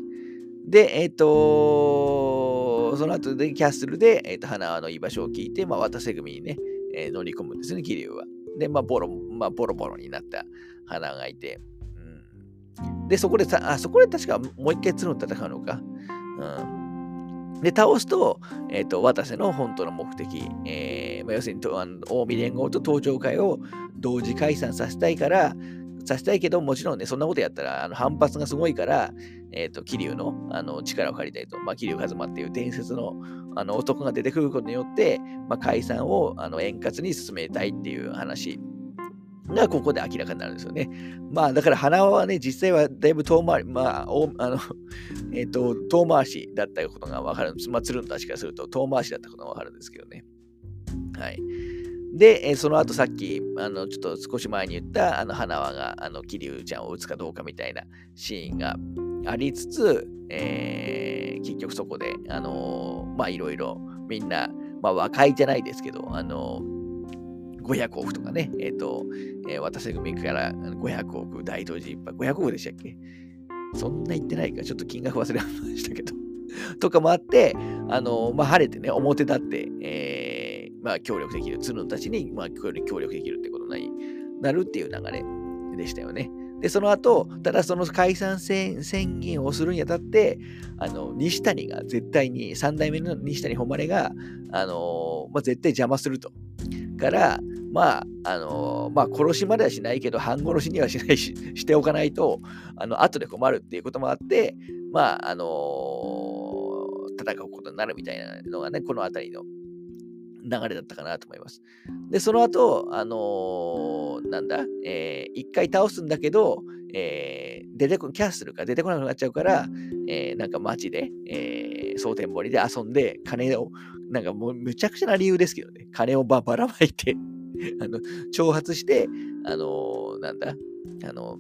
で、えっ、ー、とその後でキャッスルで、えー、と花の居場所を聞いて、まあ、渡瀬組にね、えー、乗り込むんですね、桐生は。で、まあ、ボロ、まあ、ボロボロになった花がいて、うん、で、そこでさ、あ、そこで確かもう一回鶴の戦うのか。うん、で、倒すと、え、ー、と、渡瀬の本当の目的、えーまあ、要するにあの近江連合と東上会を同時解散させたいから、させたいけど、もちろんね、そんなことやったら、あの反発がすごいから、え、ー、と、桐生のあの力を借りたいと、まあ、桐生一馬っていう伝説のあの男が出てくることによって、まあ、解散をあの円滑に進めたいっていう話。がここで明らかになるんですよね。まあだから花輪はね、実際はだいぶ遠回り、まあ、あのえっ、ー、と、遠回しだったことがわかるんです。まあ、つるんたちからすると遠回しだったことがわかるんですけどね。はい。で、え、その後さっき、あの、ちょっと少し前に言った、あの、花輪が、あの、桐生ちゃんを撃つかどうかみたいなシーンがありつつ、えー、結局そこで、あのー、まあ、いろいろ、みんな、まあ、和解じゃないですけど、あのー、500億とかね、えっ、ー、と、えー、渡瀬組から500億、大東寺一派、500億でしたっけ？そんな言ってないか、ちょっと金額忘れましたけど。とかもあって、あのまあ、晴れてね、表立って、えーまあ、協力できる、ツルンたちに、まあ、協力できるってことになるっていう流れでしたよね。で、その後、ただその解散宣言をするにあたって、あの、西谷が絶対に、三代目の西谷誉が、あのまあ、絶対邪魔すると。から、まあ、あのまあ、殺しまではしないけど、半殺しにはしないし、しておかないと、あの、後で困るっていうこともあって、まあ、あの、戦うことになるみたいなのがね、この辺りの流れだったかなと思います。で、その後、あのー、なんだ、えー、一回倒すんだけど、えー、出てこ、キャッスルが出てこなくなっちゃうから、えー、なんか街で、えー、蒼天堀で遊んで、金を、なんかもうむちゃくちゃな理由ですけどね、金をばばらまいて あの、挑発して、あのー、なんだ、あの、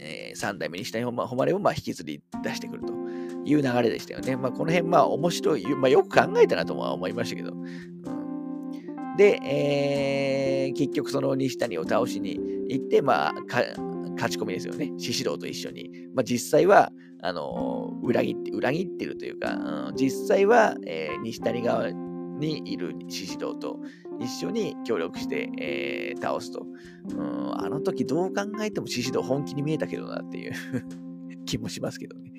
えー、3代目にしたい誉れをまあ引きずり出してくるという流れでしたよね。まあ、この辺、まあ、面白い、まあ、よく考えたなとは思いましたけど。うん、で、えー、結局、その西谷を倒しに行って、まあ、勝ち込みですよね。獅子郎と一緒に。まあ、実際は、あのー、裏切って、裏切ってるというか、うん、実際は、えー、西谷側にいる獅子郎と一緒に協力して、えー、倒すと。うん、あの時どう考えても獅子郎本気に見えたけどなっていう 気もしますけどね。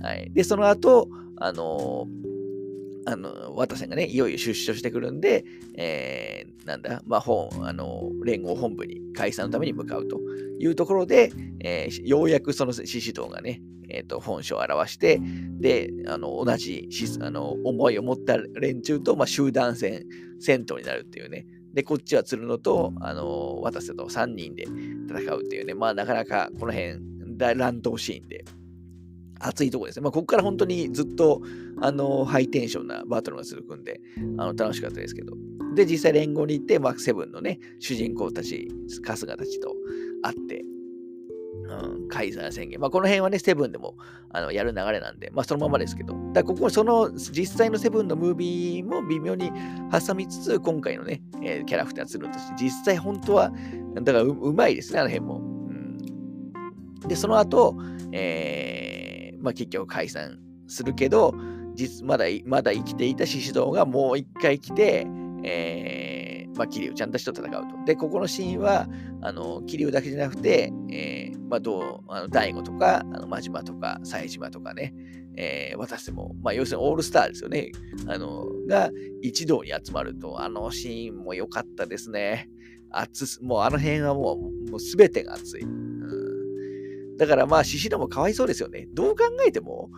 はい。で、その後、あのーあの、渡瀬がね、いよいよ出所してくるんで、えー、なんだ、まあ、本、あの、連合本部に解散のために向かうというところで、えー、ようやくその獅子堂がね、えっ、ー、と、本書を表して、で、あの、同じ、あの、思いを持った連中と、まあ、集団戦、戦闘になるっていうね。で、こっちは鶴野と、あの、渡瀬と3人で戦うっていうね。まあ、なかなかこの辺、乱闘シーンで、熱いとこですね。まあ、ここから本当にずっと、あの、ハイテンションなバトルが続くんで、あの、楽しかったですけど。で、実際連合に行って、まあ、セブンのね、主人公たち、春日たちと会って、うん、解散宣言。まあ、この辺はね、セブンでもあのやる流れなんで、まあ、そのままですけど、だここ、その実際のセブンのムービーも微妙に挟みつつ、今回のね、えー、キャラクターするとして、実際本当は、だからううまいですね、あの辺も。うん、で、その後、えー、まあ、結局解散するけど、実まだまだ生きていた獅子堂がもう一回来て、えー、まあ、桐生ちゃんたちと戦うと。で、ここのシーンは、あの、桐生だけじゃなくて、えー、まあ、どう、あの大悟とか、あの真島とか、冴島とかね、えー、私も、まあ、要するにオールスターですよね。あの、が一堂に集まると、あのシーンも良かったですね。熱もうあの辺はもう、もう全てが熱い。だからまあ、獅子戸もかわいそうですよね。どう考えても、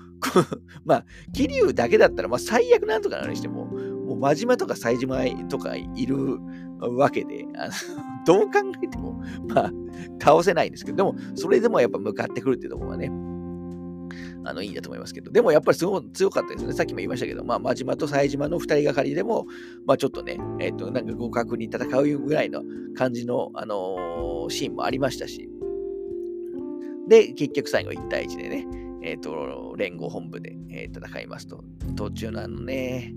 まあ、桐生だけだったら、まあ、最悪なんとかなるにしても、もう真島とか冴島とかいるわけで、あの どう考えても、まあ、倒せないんですけど、でも、それでもやっぱ向かってくるっていうところはね、あの、いいんだと思いますけど、でもやっぱりすごい強かったですね。さっきも言いましたけど、まあ、真島と冴島の二人がかりでも、まあ、ちょっとね、えっ、ー、と、なんか互角に戦うぐらいの感じの、あのー、シーンもありましたし、で、結局最後1対1でね、えっ、ー、と、連合本部で、えー、戦いますと。途中のあのね、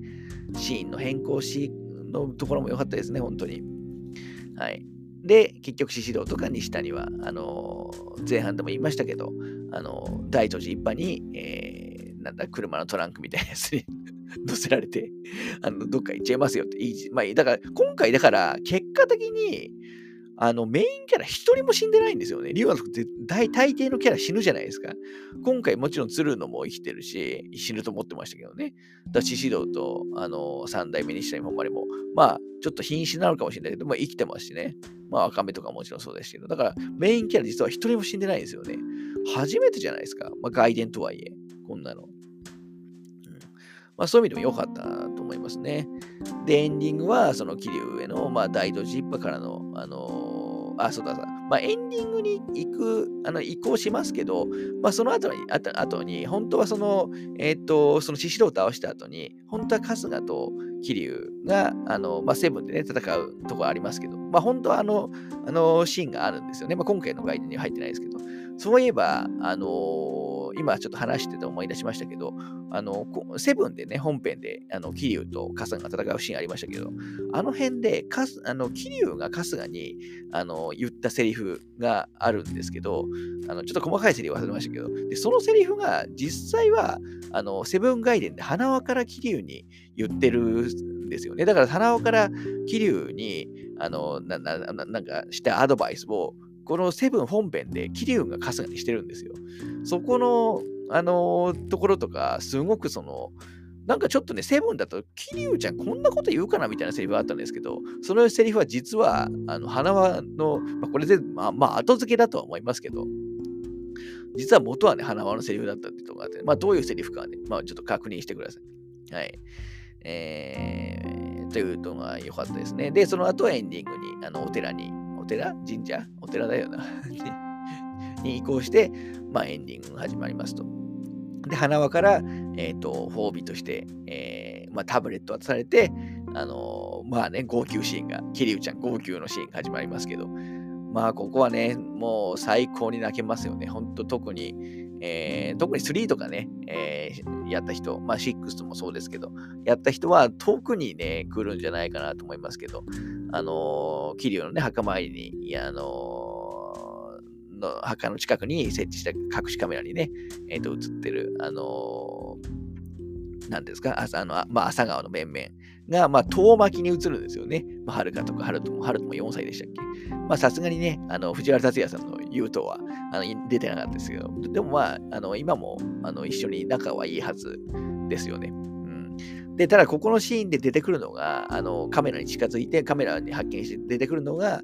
シーンの変更シーンのところも良かったですね、本当に。はい。で、結局、宍戸とか西谷は、あのー、前半でも言いましたけど、あのー、大都寺一派に、えー、なんだ、車のトランクみたいなやつに 乗せられて、あの、どっか行っちゃいますよって言い、まあ、だから、今回だから、結果的に、あの、メインキャラ一人も死んでないんですよね。リュウガ族って大抵のキャラ死ぬじゃないですか。今回もちろん鶴野も生きてるし、死ぬと思ってましたけどね。だ獅子堂と、あの、三代目にした本までも、まあ、ちょっと瀕死なのかもしれないけど、まあ生きてますしね。まあ、赤目とかもちろんそうですけど、だからメインキャラ実は一人も死んでないんですよね。初めてじゃないですか。まあ、外伝とはいえ、こんなの。まあ、そういう意味でも良かったと思いますね。で、エンディングは、その桐生への、まあ、大道寺一派からの、あの、あ、そうだそうだ、まあ、エンディングに行く、あの、移行しますけど、まあ、その後に、あと後に、本当はその、えっ、ー、と、その獅子郎を倒した後に、本当は春日と桐生が、あの、まあ、セブンでね、戦うとこありますけど、まあ、本当はあの、あのシーンがあるんですよね。まあ、今回のガイドには入ってないですけど、そういえば、あのー、今ちょっと話してて思い出しましたけど、あの、セブンでね、本編で、あの、桐生と春日が戦うシーンありましたけど、あの辺で、かすあの、桐生が春日に、あの、言ったセリフがあるんですけど、あの、ちょっと細かいセリフ忘れましたけど、で、そのセリフが実際は、あの、セブンガイデンで花輪から桐生に言ってるんですよね。だから花輪から桐生に、あの、な、な、なんかしたアドバイスを、このセブン本編で桐生が春日にしてるんですよ。そこのあのー、ところとか、すごくその、なんかちょっとね、セブンだと、桐生ちゃんこんなこと言うかなみたいなセリフがあったんですけど、そのセリフは実は、あの、花輪の、まあ、これで、まあ、まあ、後付けだとは思いますけど、実は元はね、花輪のセリフだったってところがあって、まあ、どういうセリフかはね、まあ、ちょっと確認してください。はい。えー、というのが良かったですね。で、その後はエンディングに、あの、お寺に、寺神社お寺だよな。に移行して、まあ、エンディングが始まりますと。で、花輪から、えっ、ー、と、褒美として、えー、まあ、タブレット渡されて、あのー、まあね、号泣シーンが、桐生ちゃん号泣のシーンが始まりますけど、まあ、ここはね、もう最高に泣けますよね。ほんと、特に、えー、特に3とかね、えー、やった人、まあ6もそうですけど、やった人は特にね、来るんじゃないかなと思いますけど、あのー、桐生のね、墓参りに、あのー、の墓の近くに設置した隠しカメラにね、えっ、と、映ってる、あの何ですか、あの、まあ、朝川の面々が、まあ、遠巻きに映るんですよね。まあ、はるかとか、はるとも、はるとも4歳でしたっけ？まあ、さすがにね、あの、藤原竜也さんの言うとは、あの、出てなかったですけど、でもまあ、あの、今も、あの、一緒に仲はいいはずですよね。うん。で、ただ、ここのシーンで出てくるのが、あの、カメラに近づいて、カメラに発見して出てくるのが、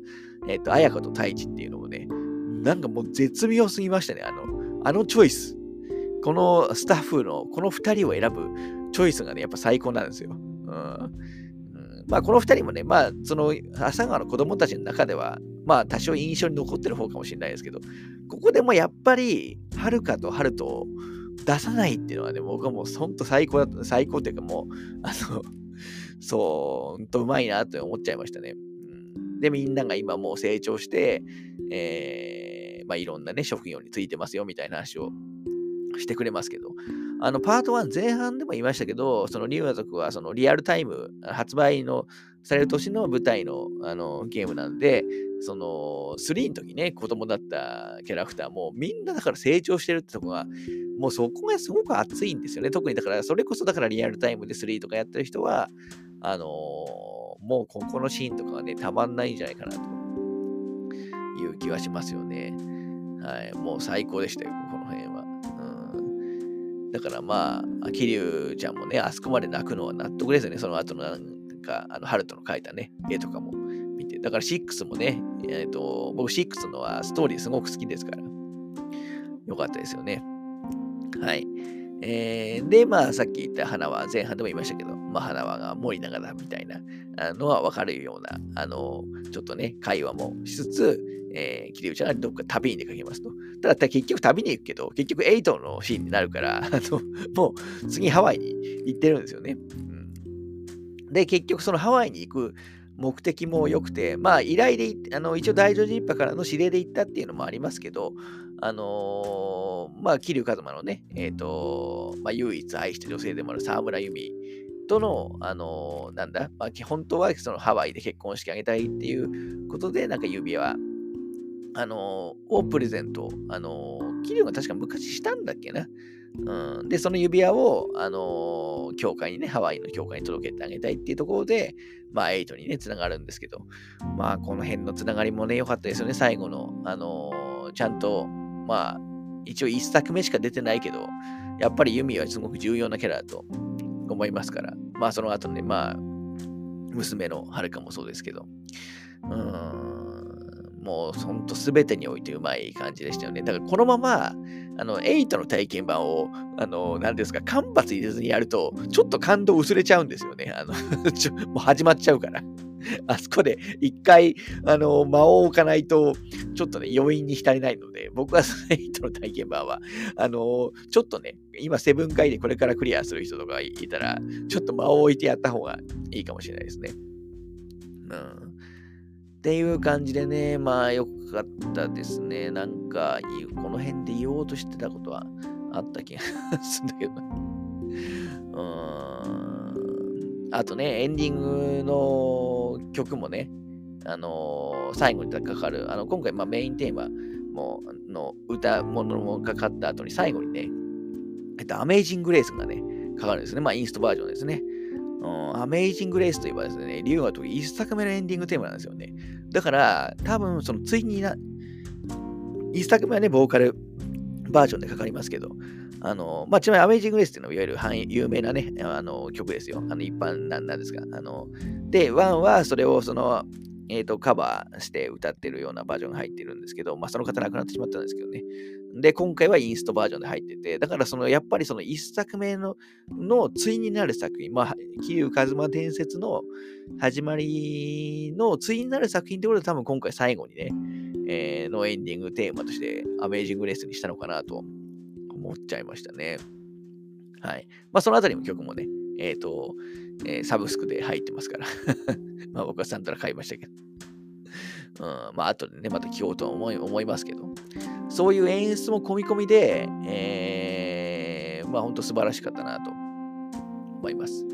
えっ、と、綾子と太一っていうのもね、なんかもう絶妙すぎましたね。あの、あのチョイス。このスタッフの、この2人を選ぶチョイスがね、やっぱ最高なんですよ。まあ、この2人もね、まあ、その、朝川の子供たちの中では、まあ、多少印象に残ってる方かもしれないですけど、ここでもやっぱり、はるかとはると出さないっていうのはね、僕はもう、ほんと最高だった、最高っていうかもう、あの、そう、ほんとうまいなって思っちゃいましたね。で、みんなが今もう成長して、えー、まあ、いろんなね、職業についてますよみたいな話をしてくれますけど、あの、パート1前半でも言いましたけど、その竜和族はそのリアルタイム、発売のされる年の舞台のあのゲームなんで、その3の時ね、子供だったキャラクターもみんなだから成長してるってとこが、もうそこがすごく熱いんですよね。特にだから、それこそだからリアルタイムで3とかやってる人は、あのー、もうここのシーンとかはね、たまんないんじゃないかなという気はしますよね。はい、もう最高でしたよ、だからまあ、桐生ちゃんもね、あそこまで泣くのは納得ですよね。その後のなんか、あの、ハルトの描いたね、絵とかも見て。だから6もね、えっ、ー、と、僕6のはストーリーすごく好きですから、よかったですよね。はい。えー、で、まあ、さっき言った花は前半でも言いましたけど、まあ、花輪が森永だみたいなのは分かるような、あの、ちょっとね、会話もしつつ、えー、桐生ちゃんどっか旅に出かけますと。ただ、結局旅に行くけど、結局8のシーンになるから、あのもう次ハワイに行ってるんですよね。うん、で、結局そのハワイに行く目的も良くて、まあ、依頼で、あの一応大乗寺一派からの指令で行ったっていうのもありますけど、あのー、まあ、桐生一馬のね、えっ、ー、と、まあ、唯一愛した女性でもある沢村由美との、あのー、なんだ、まあ、本当はそのハワイで結婚式あげたいっていうことで、なんか指輪、あのをプレゼント、あの桐生が確か昔したんだっけな。うん、で、その指輪を、あの教会にね、ハワイの教会に届けてあげたいっていうところで、まあ、8にね、つながるんですけど、まあ、この辺のつながりもね、良かったですよね、最後の、あのちゃんと、まあ、一応1作目しか出てないけど、やっぱりユミはすごく重要なキャラだと思いますから、まあその後ね、まあ、娘のはるかもそうですけど、うん、もうほんと全てにおいてうまい感じでしたよね。だからこのまま、あの、8の体験版を、あの、何ですか、間髪入れずにやると、ちょっと感動薄れちゃうんですよね。あの もう始まっちゃうから。あそこで一回、あの、間を置かないと、ちょっとね、余韻に浸れないので、僕は その8の体験版は、あの、ちょっとね、今7回でこれからクリアする人とかいたら、ちょっと間を置いてやった方がいいかもしれないですね。うん。っていう感じでね、まあ、よかったですね。なんか、この辺で言おうとしてたことはあった気がするんだけど。うーん。あとね、エンディングの曲もね、あのー、最後にかかる、あの今回、まあ、メインテーマもの歌物もかかった後に最後にね、えっと、アメイジング・レースがね、かかるんですね。まあ、インストバージョンですね。アメイジング・レースといえばですね、竜が時一作目のエンディングテーマなんですよね。だから、多分、その、ついにな、一作目はね、ボーカルバージョンでかかりますけど、あの、まあ、ちなみにアメイジングレースっていうのは、いわゆる有名なね、あの曲ですよ。あの一般なんですが。で、ワンはそれをその、え、ー、と、カバーして歌ってるようなバージョンが入ってるんですけど、まあ、その方亡くなってしまったんですけどね。で、今回はインストバージョンで入ってて、だからその、やっぱりその1作目の、の対になる作品、まあ、桐生一馬伝説の始まりの対になる作品ってことで多分今回最後にね、えー、のエンディングテーマとしてアメージングレースにしたのかなと思っちゃいましたね。はい。まあ、そのあたりの曲もね、えっ、ー、と、えー、サブスクで入ってますから。まあ僕はサントラ買いましたけど。うん、まあ、後でね、また聞こうと思い思いますけど、そういう演出も込み込みで、えー、まあ、本当素晴らしかったなと思います。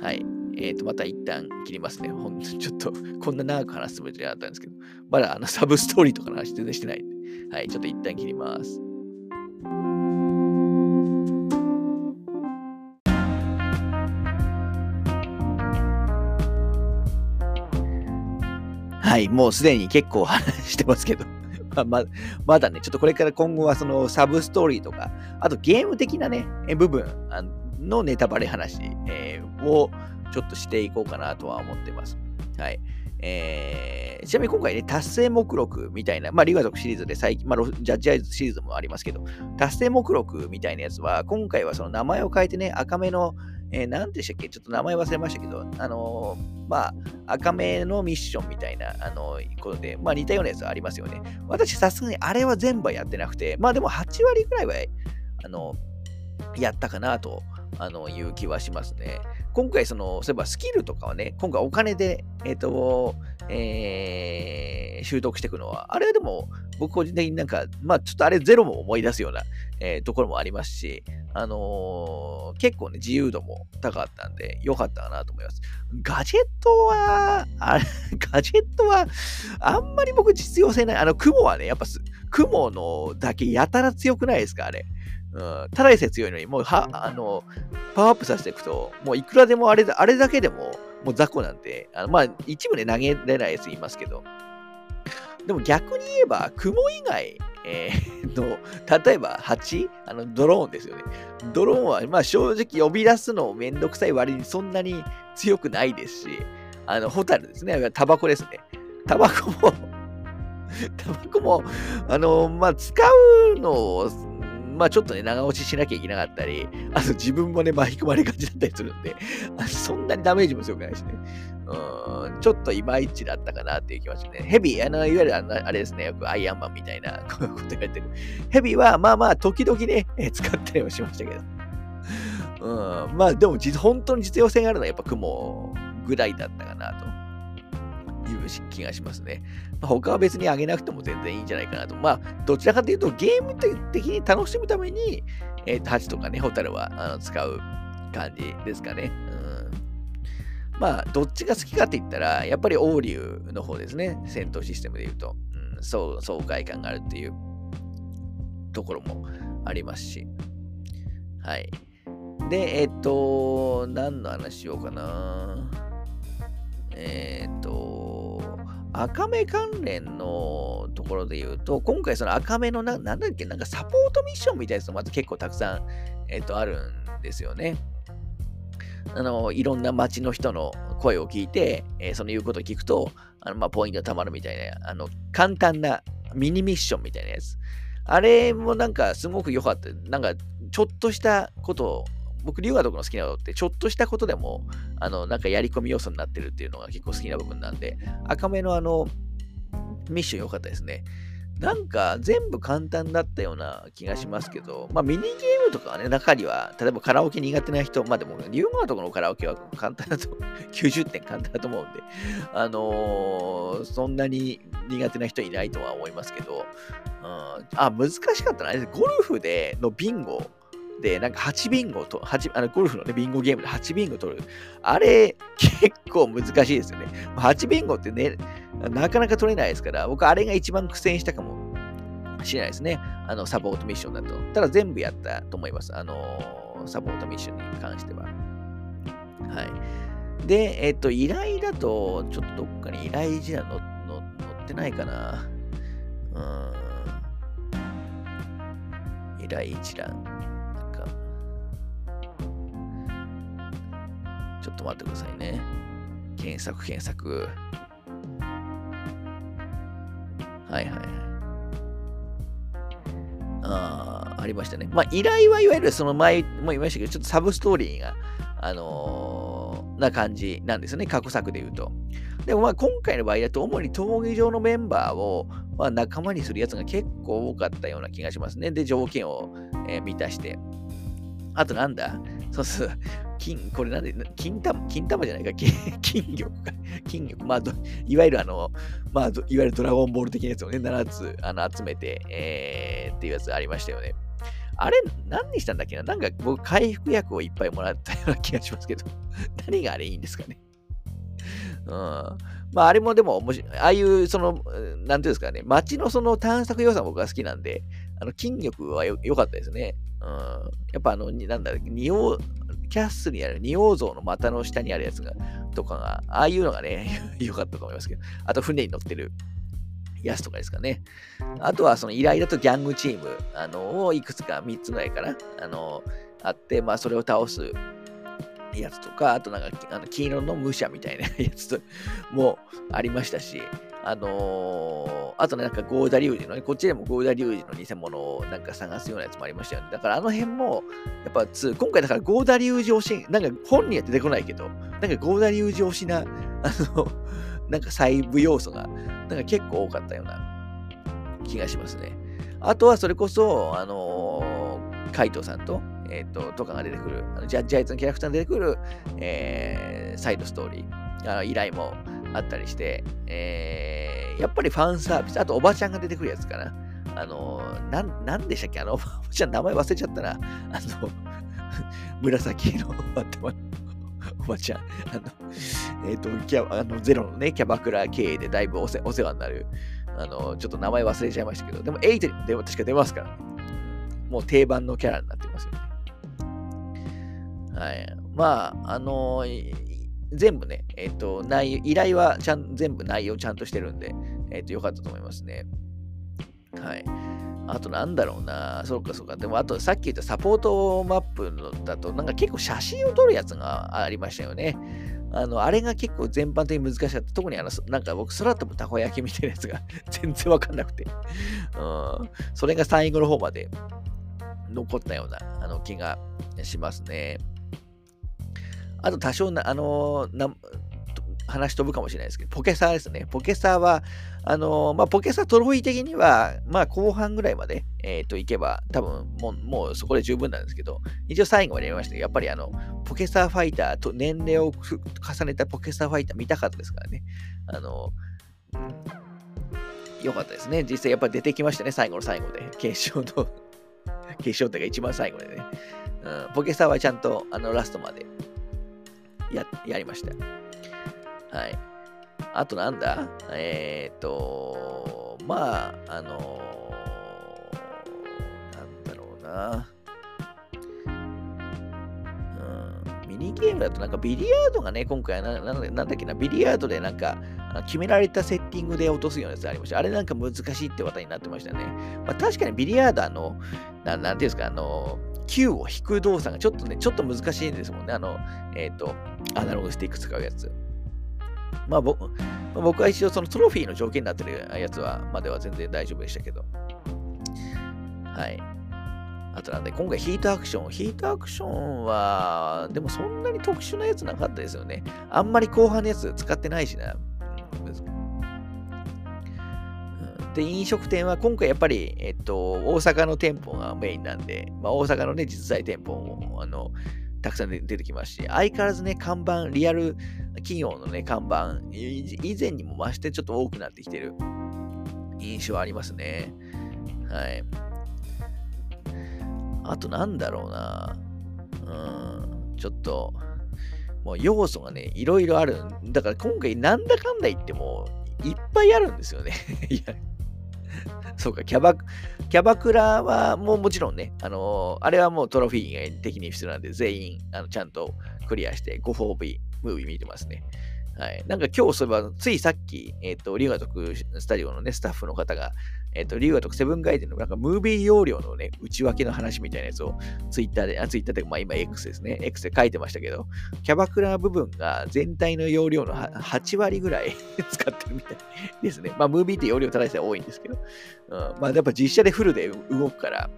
はい。えっ、ー、と、また一旦切りますね。ほんと、ちょっと、こんな長く話すつもりじゃなかったんですけど、まだあのサブストーリーとかの話全然してない、はい、ちょっと一旦切ります。はい、もうすでに結構話してますけど ままだね、ちょっとこれから今後はそのサブストーリーとか、あとゲーム的なね、部分のネタバレ話、えー、をちょっとしていこうかなとは思ってます。はい。えー、ちなみに今回ね、達成目録みたいな、まあ、リガ族シリーズで最近、まあ、ジャッジアイズシリーズもありますけど、達成目録みたいなやつは、今回はその名前を変えてね、赤目の、えー、でしたっけ？ちょっと名前忘れましたけど、あのー、まあ、赤目のミッションみたいな、あのー、ことで、まあ似たようなやつありますよね。私、さすがにあれは全部はやってなくて、まあでも8割ぐらいは、あのやったかなとあのいう気はしますね。今回、その、そういえばスキルとかはね、今回お金で、えっ、ー、と、えー、習得していくのは、あれはでも、僕個人的になんか、まあちょっとあれゼロも思い出すような、えー、ところもありますし、あのー、結構ね、自由度も高かったんで、良かったかなと思います。ガジェットは、あれ、ガジェットは、あんまり僕実用性ない。あの、雲はね、やっぱ、雲のだけやたら強くないですか、あれ。うん、ただでさえ強いのに、もうは、あの、パワーアップさせていくと、もういくらでもあれあれだけでも、もう雑魚なんて、あのまあ、一部で投げれないやつ言いますけど、でも逆に言えば、雲以外、えー、の、例えば蜂あの、ドローンですよね。ドローンは、まあ正直呼び出すのめんどくさい割にそんなに強くないですし、あの、ホタルですね。タバコですね。タバコも タバコも、あの、まあ、使うのを、まあちょっとね、長押ししなきゃいけなかったり、あと自分もね、巻き込まれがちだったりするんで、そんなにダメージも強くないしね。うん、ちょっといまいちだったかなっていう気持ちね。ヘビ、あの、いわゆるあのあれですね、よくアイアンマンみたいな こと言われてる。ヘビは、まあまあ、時々ね、使ったりもしましたけど。うん、まあでも、本当に実用性があるのはやっぱ雲ぐらいだったかなと。いう気がしますね。ま、他は別に上げなくても全然いいんじゃないかなと。まあ、どちらかというと、ゲーム的に楽しむために、えー、ハチとかね、ホタルはあの使う感じですかね。うん、まあ、どっちが好きかって言ったら、やっぱりオーリューの方ですね。戦闘システムで言うと。うん、そう、爽快感があるっていうところもありますし。はい。で、えっと、何の話しようかな。えっと、赤目関連のところで言うと、今回その赤目のな、なんだっけ、なんかサポートミッションみたいなやつもまた結構たくさん、えっと、あるんですよね。あの、いろんな街の人の声を聞いて、えー、その言うことを聞くと、あのまあ、ポイント貯まるみたいな、あの、簡単なミニミッションみたいなやつ。あれもなんかすごく良かった。なんか、ちょっとしたことを僕、龍河との好きなことって、ちょっとしたことでも、あの、なんかやり込み要素になってるっていうのが結構好きな部分なんで、赤目のあの、ミッション良かったですね。なんか全部簡単だったような気がしますけど、まあミニゲームとかはね、中には、例えばカラオケ苦手な人、まあでも、龍河とかのカラオケは簡単だと、90点簡単だと思うんで、あのー、そんなに苦手な人いないとは思いますけど、うん、あ、難しかったな。ゴルフでのビンゴ、なんか8ビンゴと、8あのゴルフのね、ビンゴゲームで8ビンゴ取る。あれ、結構難しいですよね。8ビンゴってね、なかなか取れないですから、僕、あれが一番苦戦したかもしれないですね。あの、サポートミッションだと。ただ、全部やったと思います。あのサポートミッションに関しては。はい。で、えっと、依頼だと、ちょっとどっかに依頼一覧のの載ってないかな。うん。依頼一覧。ちょっと待ってくださいね。検索、検索。はいはいはい。あありましたね。まあ、依頼はいわゆるその前も言いましたけど、ちょっとサブストーリーが、あのー、な感じなんですよね、過去作で言うと。でもまあ今回の場合だと、主に闘技場のメンバーを、まあ、仲間にするやつが結構多かったような気がしますね。で、条件を、えー、満たして。あとなんだ？そうそう。金、これなんで、金玉、金玉じゃないか、金 金玉か。金玉。まあ、いわゆるあの、まあ、いわゆるドラゴンボール的なやつをね、7つあの集めて、えー、っていうやつありましたよね。あれ、何にしたんだっけな？なんか僕、回復薬をいっぱいもらったような気がしますけど、何があれいいんですかね。うん。まあ、あれもでも面白い。ああいう、その、なんていうんですかね、街のその探索要素僕が好きなんで、あの、筋力は良かったですね。うん。やっぱあの、なんだ、仁王、キャッスルにある仁王像の股の下にあるやつが、とかが、ああいうのがね、良かったと思いますけど、あと船に乗ってるやつとかですかね。あとはそのイライラとギャングチーム、あの、をいくつか3つぐらいかな、あの、あって、まあそれを倒すやつとか、あとなんか、あの黄色の武者みたいな やつもありましたし、あのー、あとね、なんかゴーダリュウジのね、こっちでもゴーダリュウジの偽物をなんか探すようなやつもありましたよね。だからあの辺も、やっぱつ、今回だからゴーダリュウジ推し、なんか本人は出てこないけど、なんかゴーダリュウジ推しな、あの、なんか細部要素が、なんか結構多かったような気がしますね。あとはそれこそ、あのー、カイトさんと、えっ、ー、と、とかが出てくる、あのジャッジアイツのキャラクターが出てくる、えー、サイドストーリー、あの依頼もあったりして、えー、やっぱりファンサービス、あとおばちゃんが出てくるやつかな。あの、なん、なんでしたっけ？あの、おばちゃん名前忘れちゃったな。あの、紫の頭のおばちゃん。あの、えっ、ー、と、キャあのゼロのね、キャバクラ経営でだいぶお世話になる。あの、ちょっと名前忘れちゃいましたけど、でも8にもでも確か出ますから。もう定番のキャラになってますよね。はい。まあ、あの全部ね、えっ、ー、と、内容、依頼はちゃん、全部内容ちゃんとしてるんで、えっ、ー、と、よかったと思いますね。はい。あとなんだろうな。そうかそうか。でもあとさっき言ったサポートマップだとなんか結構写真を撮るやつがありましたよね。あの、あれが結構全般的に難しかった。特にあの、なんか僕空飛ぶたこ焼きみたいなやつが 全然わかんなくて。うん。それが最後の方まで残ったようなあの気がしますね。あと多少な、あのー、な話飛ぶかもしれないですけど、ポケサーですね。ポケサーは、あの、まあ、ポケサートロフィー的には、まあ、後半ぐらいまで、えっ、ー、と、行けば、多分もう、もうそこで十分なんですけど、一応最後までやりましたけど、やっぱりあの、ポケサーファイターと年齢を重ねたポケサーファイター見たかったですからね。あのー、よかったですね。実際やっぱ出てきましたね、最後の最後で。決勝の決勝っていうか一番最後でね。うん、ポケサーはちゃんとあのラストまでや、やりました。はい。あとなんだ？えっ、と、まあ、あのー、なんだろうな。ミニゲームだとなんかビリヤードがね、今回ななんだっけな、ビリヤードでなんか決められたセッティングで落とすようなやつありました。あれなんか難しいって話題になってましたね。まあ、確かにビリヤードあの、ななんていうんですか、あの、球を引く動作がちょっとね、ちょっと難しいんですもんね。あの、えっ、ー、と、アナログスティック使うやつ。まあ、僕僕は一応そのトロフィーの条件になってるやつは、までは全然大丈夫でしたけど。はい。あとなんで、今回ヒートアクション。ヒートアクションは、でもそんなに特殊なやつなかったですよね。あんまり後半のやつ使ってないしな。で、飲食店は今回やっぱり、えっと、大阪の店舗がメインなんで、まあ、大阪のね、実在店舗も、あの、たくさん出てきますし、相変わらずね、看板、リアル企業のね、看板、以前にも増してちょっと多くなってきてる印象ありますね。はい。あとなんだろうな。うん、ちょっと、もう要素がね、いろいろある。だから今回なんだかんだ言っても、いっぱいあるんですよね。そうか、キャバ、キャバクラはもうもちろんね、あのー、あれはもうトロフィー的に必要なんで、全員、あのちゃんとクリアして、ご褒美ムービー見てますね。はい。なんか今日そういえば、ついさっき、えっ、ー、と、リュウガトクスタジオのね、スタッフの方が、えっ、ー、と、リュウガトクセブンガイデンのなんかムービー容量のね、内訳の話みたいなやつをツイッターで、あ、ツイッターで、まあ今 X ですね。X で書いてましたけど、キャバクラ部分が全体の容量の8割ぐらい 使ってるみたいですね。まあムービーって容量正しさ多いんですけど、うん、まあやっぱ実写でフルで動くから、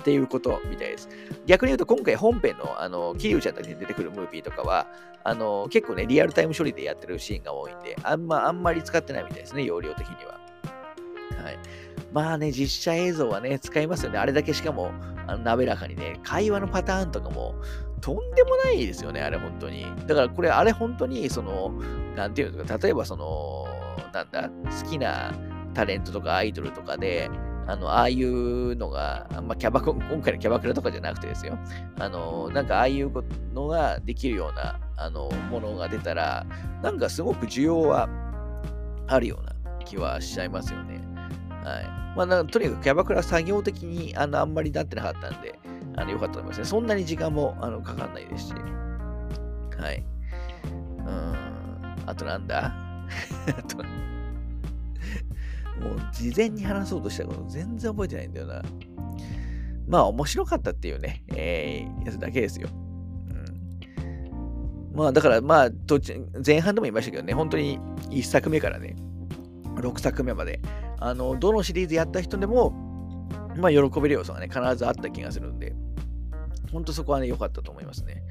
っていうことみたいです。逆に言うと、今回本編の、あの、キリュウちゃんたちに出てくるムービーとかは、あの、結構ね、リアルタイム処理でやってるシーンが多いんで、あんま、あんまり使ってないみたいですね、容量的には。はい。まあね、実写映像はね、使いますよね。あれだけしかも、あの滑らかにね、会話のパターンとかも、とんでもないですよね、あれ本当に。だからこれ、あれ本当に、その、なんていうんですか、例えばその、なんだ、好きなタレントとかアイドルとかで、あの、ああいうのが、まあ、キャバク、今回のキャバクラとかじゃなくてですよ。あの、なんかああいうのができるような、あの、ものが出たら、なんかすごく需要はあるような気はしちゃいますよね。はい。まあ、なんかとにかくキャバクラ作業的にあのあんまりなってなかったんで、あのよかったと思いますね。そんなに時間もあのかかんないですし。はい。うん。あとなんだ？あともう事前に話そうとしたこと全然覚えてないんだよな。まあ面白かったっていうね、えー、やつだけですよ。うん、まあだからまあ途中、前半でも言いましたけどね、本当に1作目からね、6作目まで、あの、どのシリーズやった人でも、まあ喜べる要素がね、必ずあった気がするんで、本当そこはね、良かったと思いますね。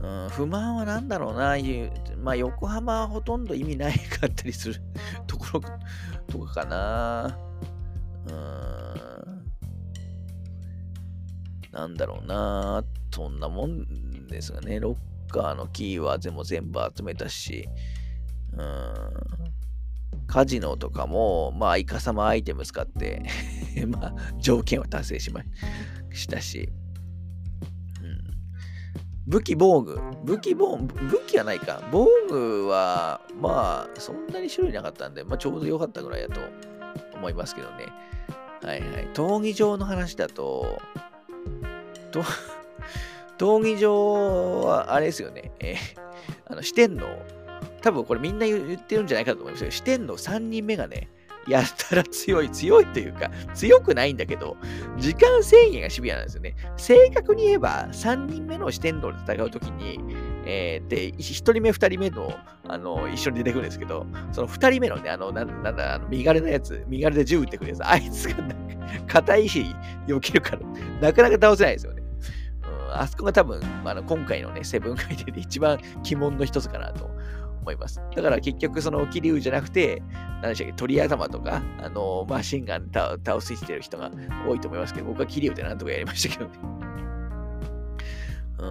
うん、不満は何だろうな、まあ、横浜はほとんど意味ないかったりする ところとかかな。うん、なんだろうな、そんなもんですがね、ロッカーのキーは全部全部集めたし、うん、カジノとかも、まあ、イカサマアイテム使って まあ、条件を達成しましたし、武器防具。武器防具、武器はないか。防具は、まあ、そんなに種類なかったんで、まあ、ちょうど良かったぐらいだと思いますけどね。はいはい。闘技場の話だと、と闘技場は、あれですよね。えー、あの、四天王。多分これみんな言ってるんじゃないかと思いますけど、四天王3人目がね、やったら強い、強いというか、強くないんだけど、時間制限がシビアなんですよね。正確に言えば、3人目の四天王で戦うときに、えー、で、1人目、2人目の、あの、一緒に出てくるんですけど、その2人目のね、あの、なんなんだ、身軽なやつ、身軽で銃撃ってくるやつ、あいつがなんか、硬いし、避けるから、なかなか倒せないですよね。うん、あそこが多分、あの今回のね、セブン回転で一番鬼門の一つかなと思います。だから結局その桐生じゃなくて、何でしたっけ、鳥頭とか、あのマシンガン倒すしてる人が多いと思いますけど、僕は桐生でなんとかやりましたけどね。う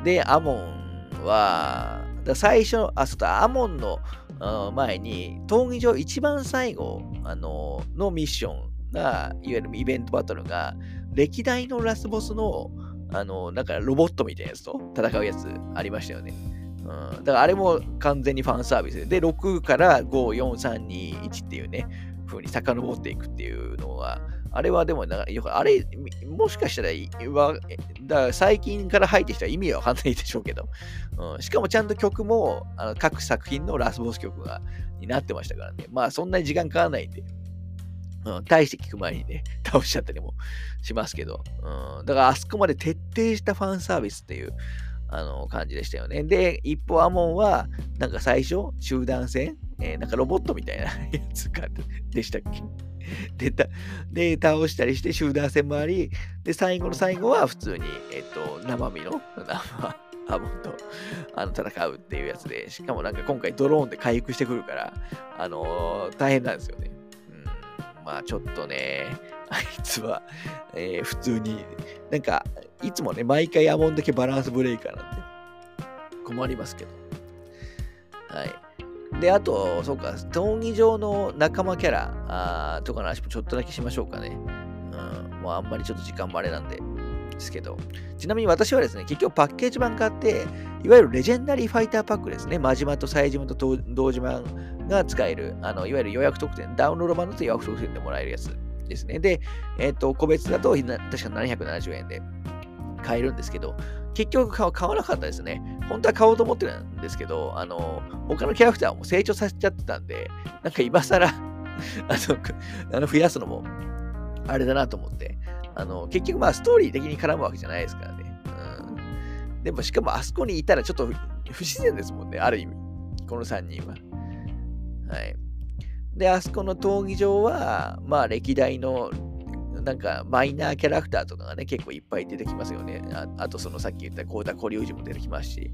ん。で、アモンは、だ最初、あ、そうだ、アモンの前に、闘技場一番最後あののミッションが、いわゆるイベントバトルが、歴代のラスボスの、あの、なんかロボットみたいなやつと戦うやつありましたよね。うん、だからあれも完全にファンサービスで、で、6から5、4、3、2、1っていうね、風に遡っていくっていうのは、あれはでもな、よくあれ、もしかしたら、だ最近から入ってきた意味はわかんないでしょうけど、うん、しかもちゃんと曲もあの各作品のラスボス曲がになってましたからね。まあそんなに時間かからないんで、うん、大して聞く前にね、倒しちゃったりもしますけど、うん、だからあそこまで徹底したファンサービスっていう、あの感じでしたよね。で、一方、アモンは、なんか最初、集団戦、えー、なんかロボットみたいな やつかでしたっけ？でたで、倒したりして集団戦もあり、で、最後の最後は普通に、えっ、と、生身の、生、アモンとあの戦うっていうやつで、しかもなんか今回ドローンで回復してくるから、あのー、大変なんですよね。うん、まあちょっとね、あいつは、えー、普通に、なんか、いつもね、毎回アモンだけバランスブレーカーなんで、困りますけど。はい。で、あと、そうか、闘技場の仲間キャラあとかの話もちょっとだけしましょうかね。うん、もうあんまりちょっと時間もあれなんで、ですけど。ちなみに私はですね、結局パッケージ版買って、いわゆるレジェンダリーファイターパックですね。マジマとサイジムと同時版が使える、あのいわゆる予約特典、ダウンロード版だと予約特典でもらえるやつですね。で、えっ、ー、と、個別だと確か770円で買えるんですけど、結局買わなかったですね。本当は買おうと思ってたんですけど、あの、他のキャラクターも成長させちゃってたんで、なんか今更 あの、あの増やすのも、あれだなと思って、あの、結局まあストーリー的に絡むわけじゃないですからね。うん。でもしかもあそこにいたらちょっと不自然ですもんね、ある意味。この3人は。はい。で、あそこの闘技場は、まあ歴代のなんかマイナーキャラクターとかがね、結構いっぱい出てきますよね。ああと、そのさっき言った高田小龍二も出てきますし、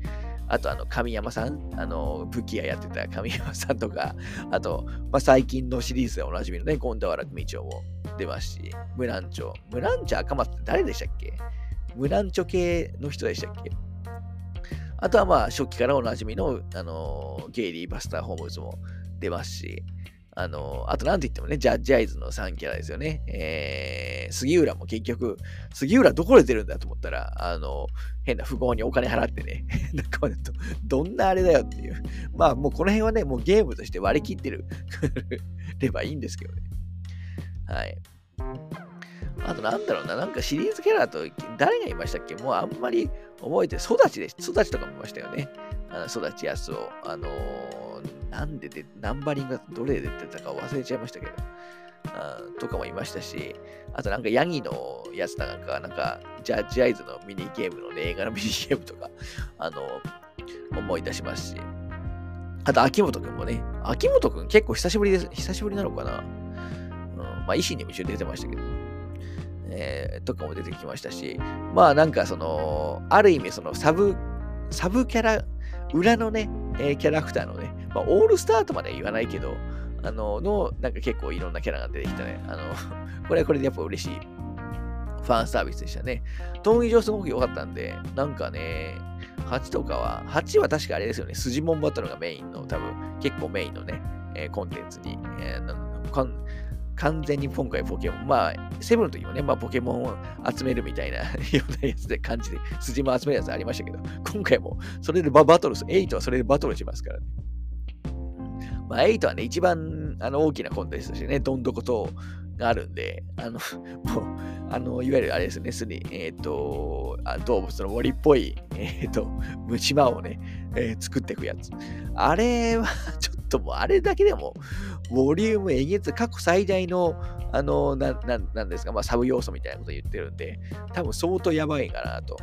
あと、あの、神山さん、あの、武器屋やってた神山さんとか、あと、まあ、最近のシリーズでおなじみのね、権田原組長も出ますし、ムランチョ。ムランチョ赤松って誰でしたっけ？ムランチョ系の人でしたっけ？あとはまあ、初期からおなじみの、あのゲイリー・バスター・ホームズも出ますし、あの、あとなんて言ってもね、ジャッジアイズの3キャラですよね。えー、杉浦も結局、杉浦どこで出るんだと思ったら、あの、変な富豪にお金払ってね、なんかどんなあれだよっていう。まあもうこの辺はね、もうゲームとして割り切ってる ればいいんですけどね。はい。あとなんだろうな、なんかシリーズキャラと誰がいましたっけ？もうあんまり覚えて、育ちで、育ちとかもいましたよね。あの育ちやすを。あのー、なんでで、ナンバリングがどれで出てたか忘れちゃいましたけど。あとかもいましたし、あとなんかヤギのやつなんか、なんか、ジャッジアイズのミニゲームのね、映画のミニゲームとか、あの、思い出しますし、あと秋元くんもね、秋元くん結構久しぶりです、久しぶりなのかな。うん、まあ、維新にも一緒に出てましたけど、えー、とかも出てきましたし、まあなんかその、ある意味そのサブ、サブキャラ、裏のね、えー、キャラクターのね、まあ、オールスターとまでは言わないけど、あの、の、なんか結構いろんなキャラが出てきたね。あの、これはこれでやっぱ嬉しいファンサービスでしたね。闘技場すごく良かったんで、なんかね、8とかは、8は確かあれですよね、スジモンバトルがメインの、多分結構メインのね、えー、コンテンツに、えー、完全に今回ポケモン、まあ、セブンの時もね、まあ、ポケモンを集めるみたいな ようなやつで感じで、筋も集めるやつありましたけど、今回もそれでバトルす、8はそれでバトルしますからね。まあ、8はね、一番あの大きなコンテンツとしてね、どんどことがあるんで、あの、もう、あの、いわゆるあれですね、すでに、えっ、ー、とあ、動物の森っぽい、えっ、ー、と、虫歯をね、えー、作っていくやつ。あれは、ちょっともう、あれだけでも、ボリュームえげつ、過去最大の、あの、な、ななんですか、まあ、サブ要素みたいなこと言ってるんで、多分相当やばいかなと。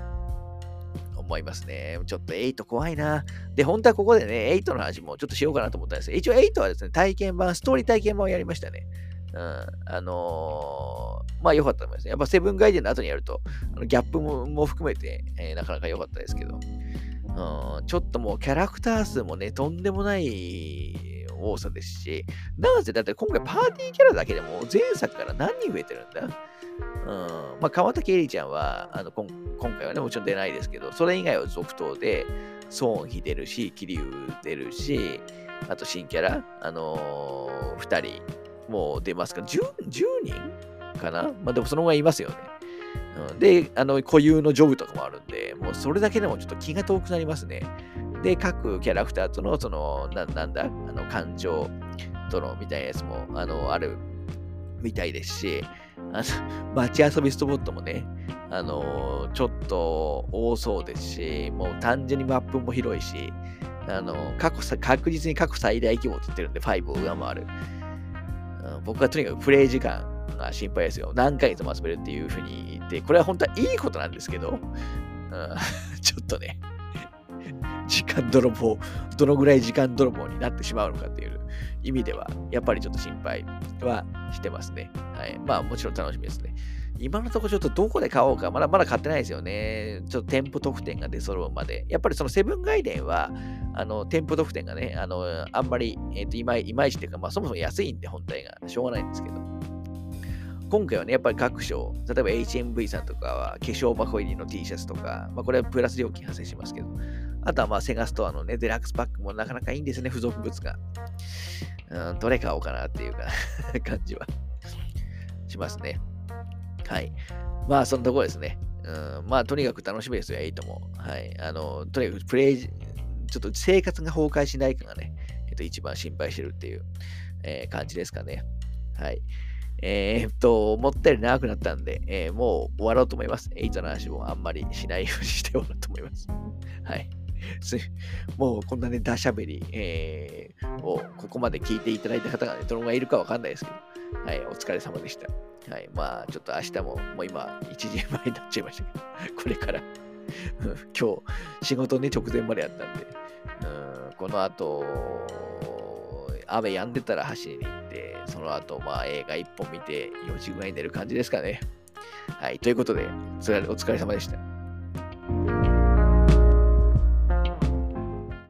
思いますね。ちょっと8怖いな。で、本当はここでね、8の話もちょっとしようかなと思ったんですけど、一応8はですね、体験版、ストーリー体験版をやりましたね。うん、あのー、まあ良かったと思いますね。やっぱセブンガイデンの後にやると、あのギャップも含めて、えー、なかなか良かったですけど、うん、ちょっともうキャラクター数もね、とんでもない多さですし、なぜだって今回パーティーキャラだけでも前作から何人増えてるんだ？うん。まあ、川竹絵里ちゃんはあの今回はね、もちろん出ないですけど、それ以外は続投で、孫妃出るし、桐生出るし、あと新キャラ、あのー、2人もう出ますか。10, 10人かな？まあでもそのぐらいいますよね。うん、で、あの、固有のジョブとかもあるんで、もうそれだけでもちょっと気が遠くなりますね。で、各キャラクターとの、その、ななんだ、あの、感情とのみたいなやつも、あの、あるみたいですし、あの、街遊びスポットもね、あのちょっと多そうですし、もう単純にマップも広いし、あの過去確実に過去最大規模って言ってるんで、5を上回る。僕はとにかくプレイ時間が心配ですよ。何ヶ月も遊べるっていうふうに言って、これは本当はいいことなんですけど、うん、ちょっとね、時間泥棒、どのぐらい時間泥棒になってしまうのかっていう意味では、やっぱりちょっと心配はしてますね。はい。まあもちろん楽しみですね。今のところちょっとどこで買おうか、まだまだ買ってないですよね。ちょっと店舗特典が出揃うまで。やっぱりそのセブンガイデンは、あの、店舗特典がね、あの、あんまり、えっ、ー、と、いまいちっていうか、まあそもそも安いんで本体がしょうがないんですけど。今回はね、やっぱり各賞、例えば HMV さんとかは化粧箱入りの T シャツとか、まあこれはプラス料金発生しますけど、あとはまあセガストアのね、デラックスパックもなかなかいいんですね、付属物が。うん、どれ買おうかなっていうか 感じはしますね。はい。まあ、そのところですね。うん、まあ、とにかく楽しみですよ、8も。はい。あの、とにかくプレイ、ちょっと生活が崩壊しないかがね、えっと、一番心配してるっていう、えー、感じですかね。はい。えー、っと、思ったより長くなったんで、えー、もう終わろうと思います。エイトの話もあんまりしないようにして終わろうと思います。はい。もうこんなね、ダしゃべり、えー、をここまで聞いていただいた方がね、どのぐらいいるかわかんないですけど、はい、お疲れ様でした。はい、まあ、ちょっと明日も、もう今、1時前になっちゃいましたけど、これから今日、仕事ね、直前までやったんで、うんこの後、雨止んでたら走りに行って、その後、まあ、映画1本見て、4時ぐらいに寝る感じですかね。はい、ということで、お疲れ様でした。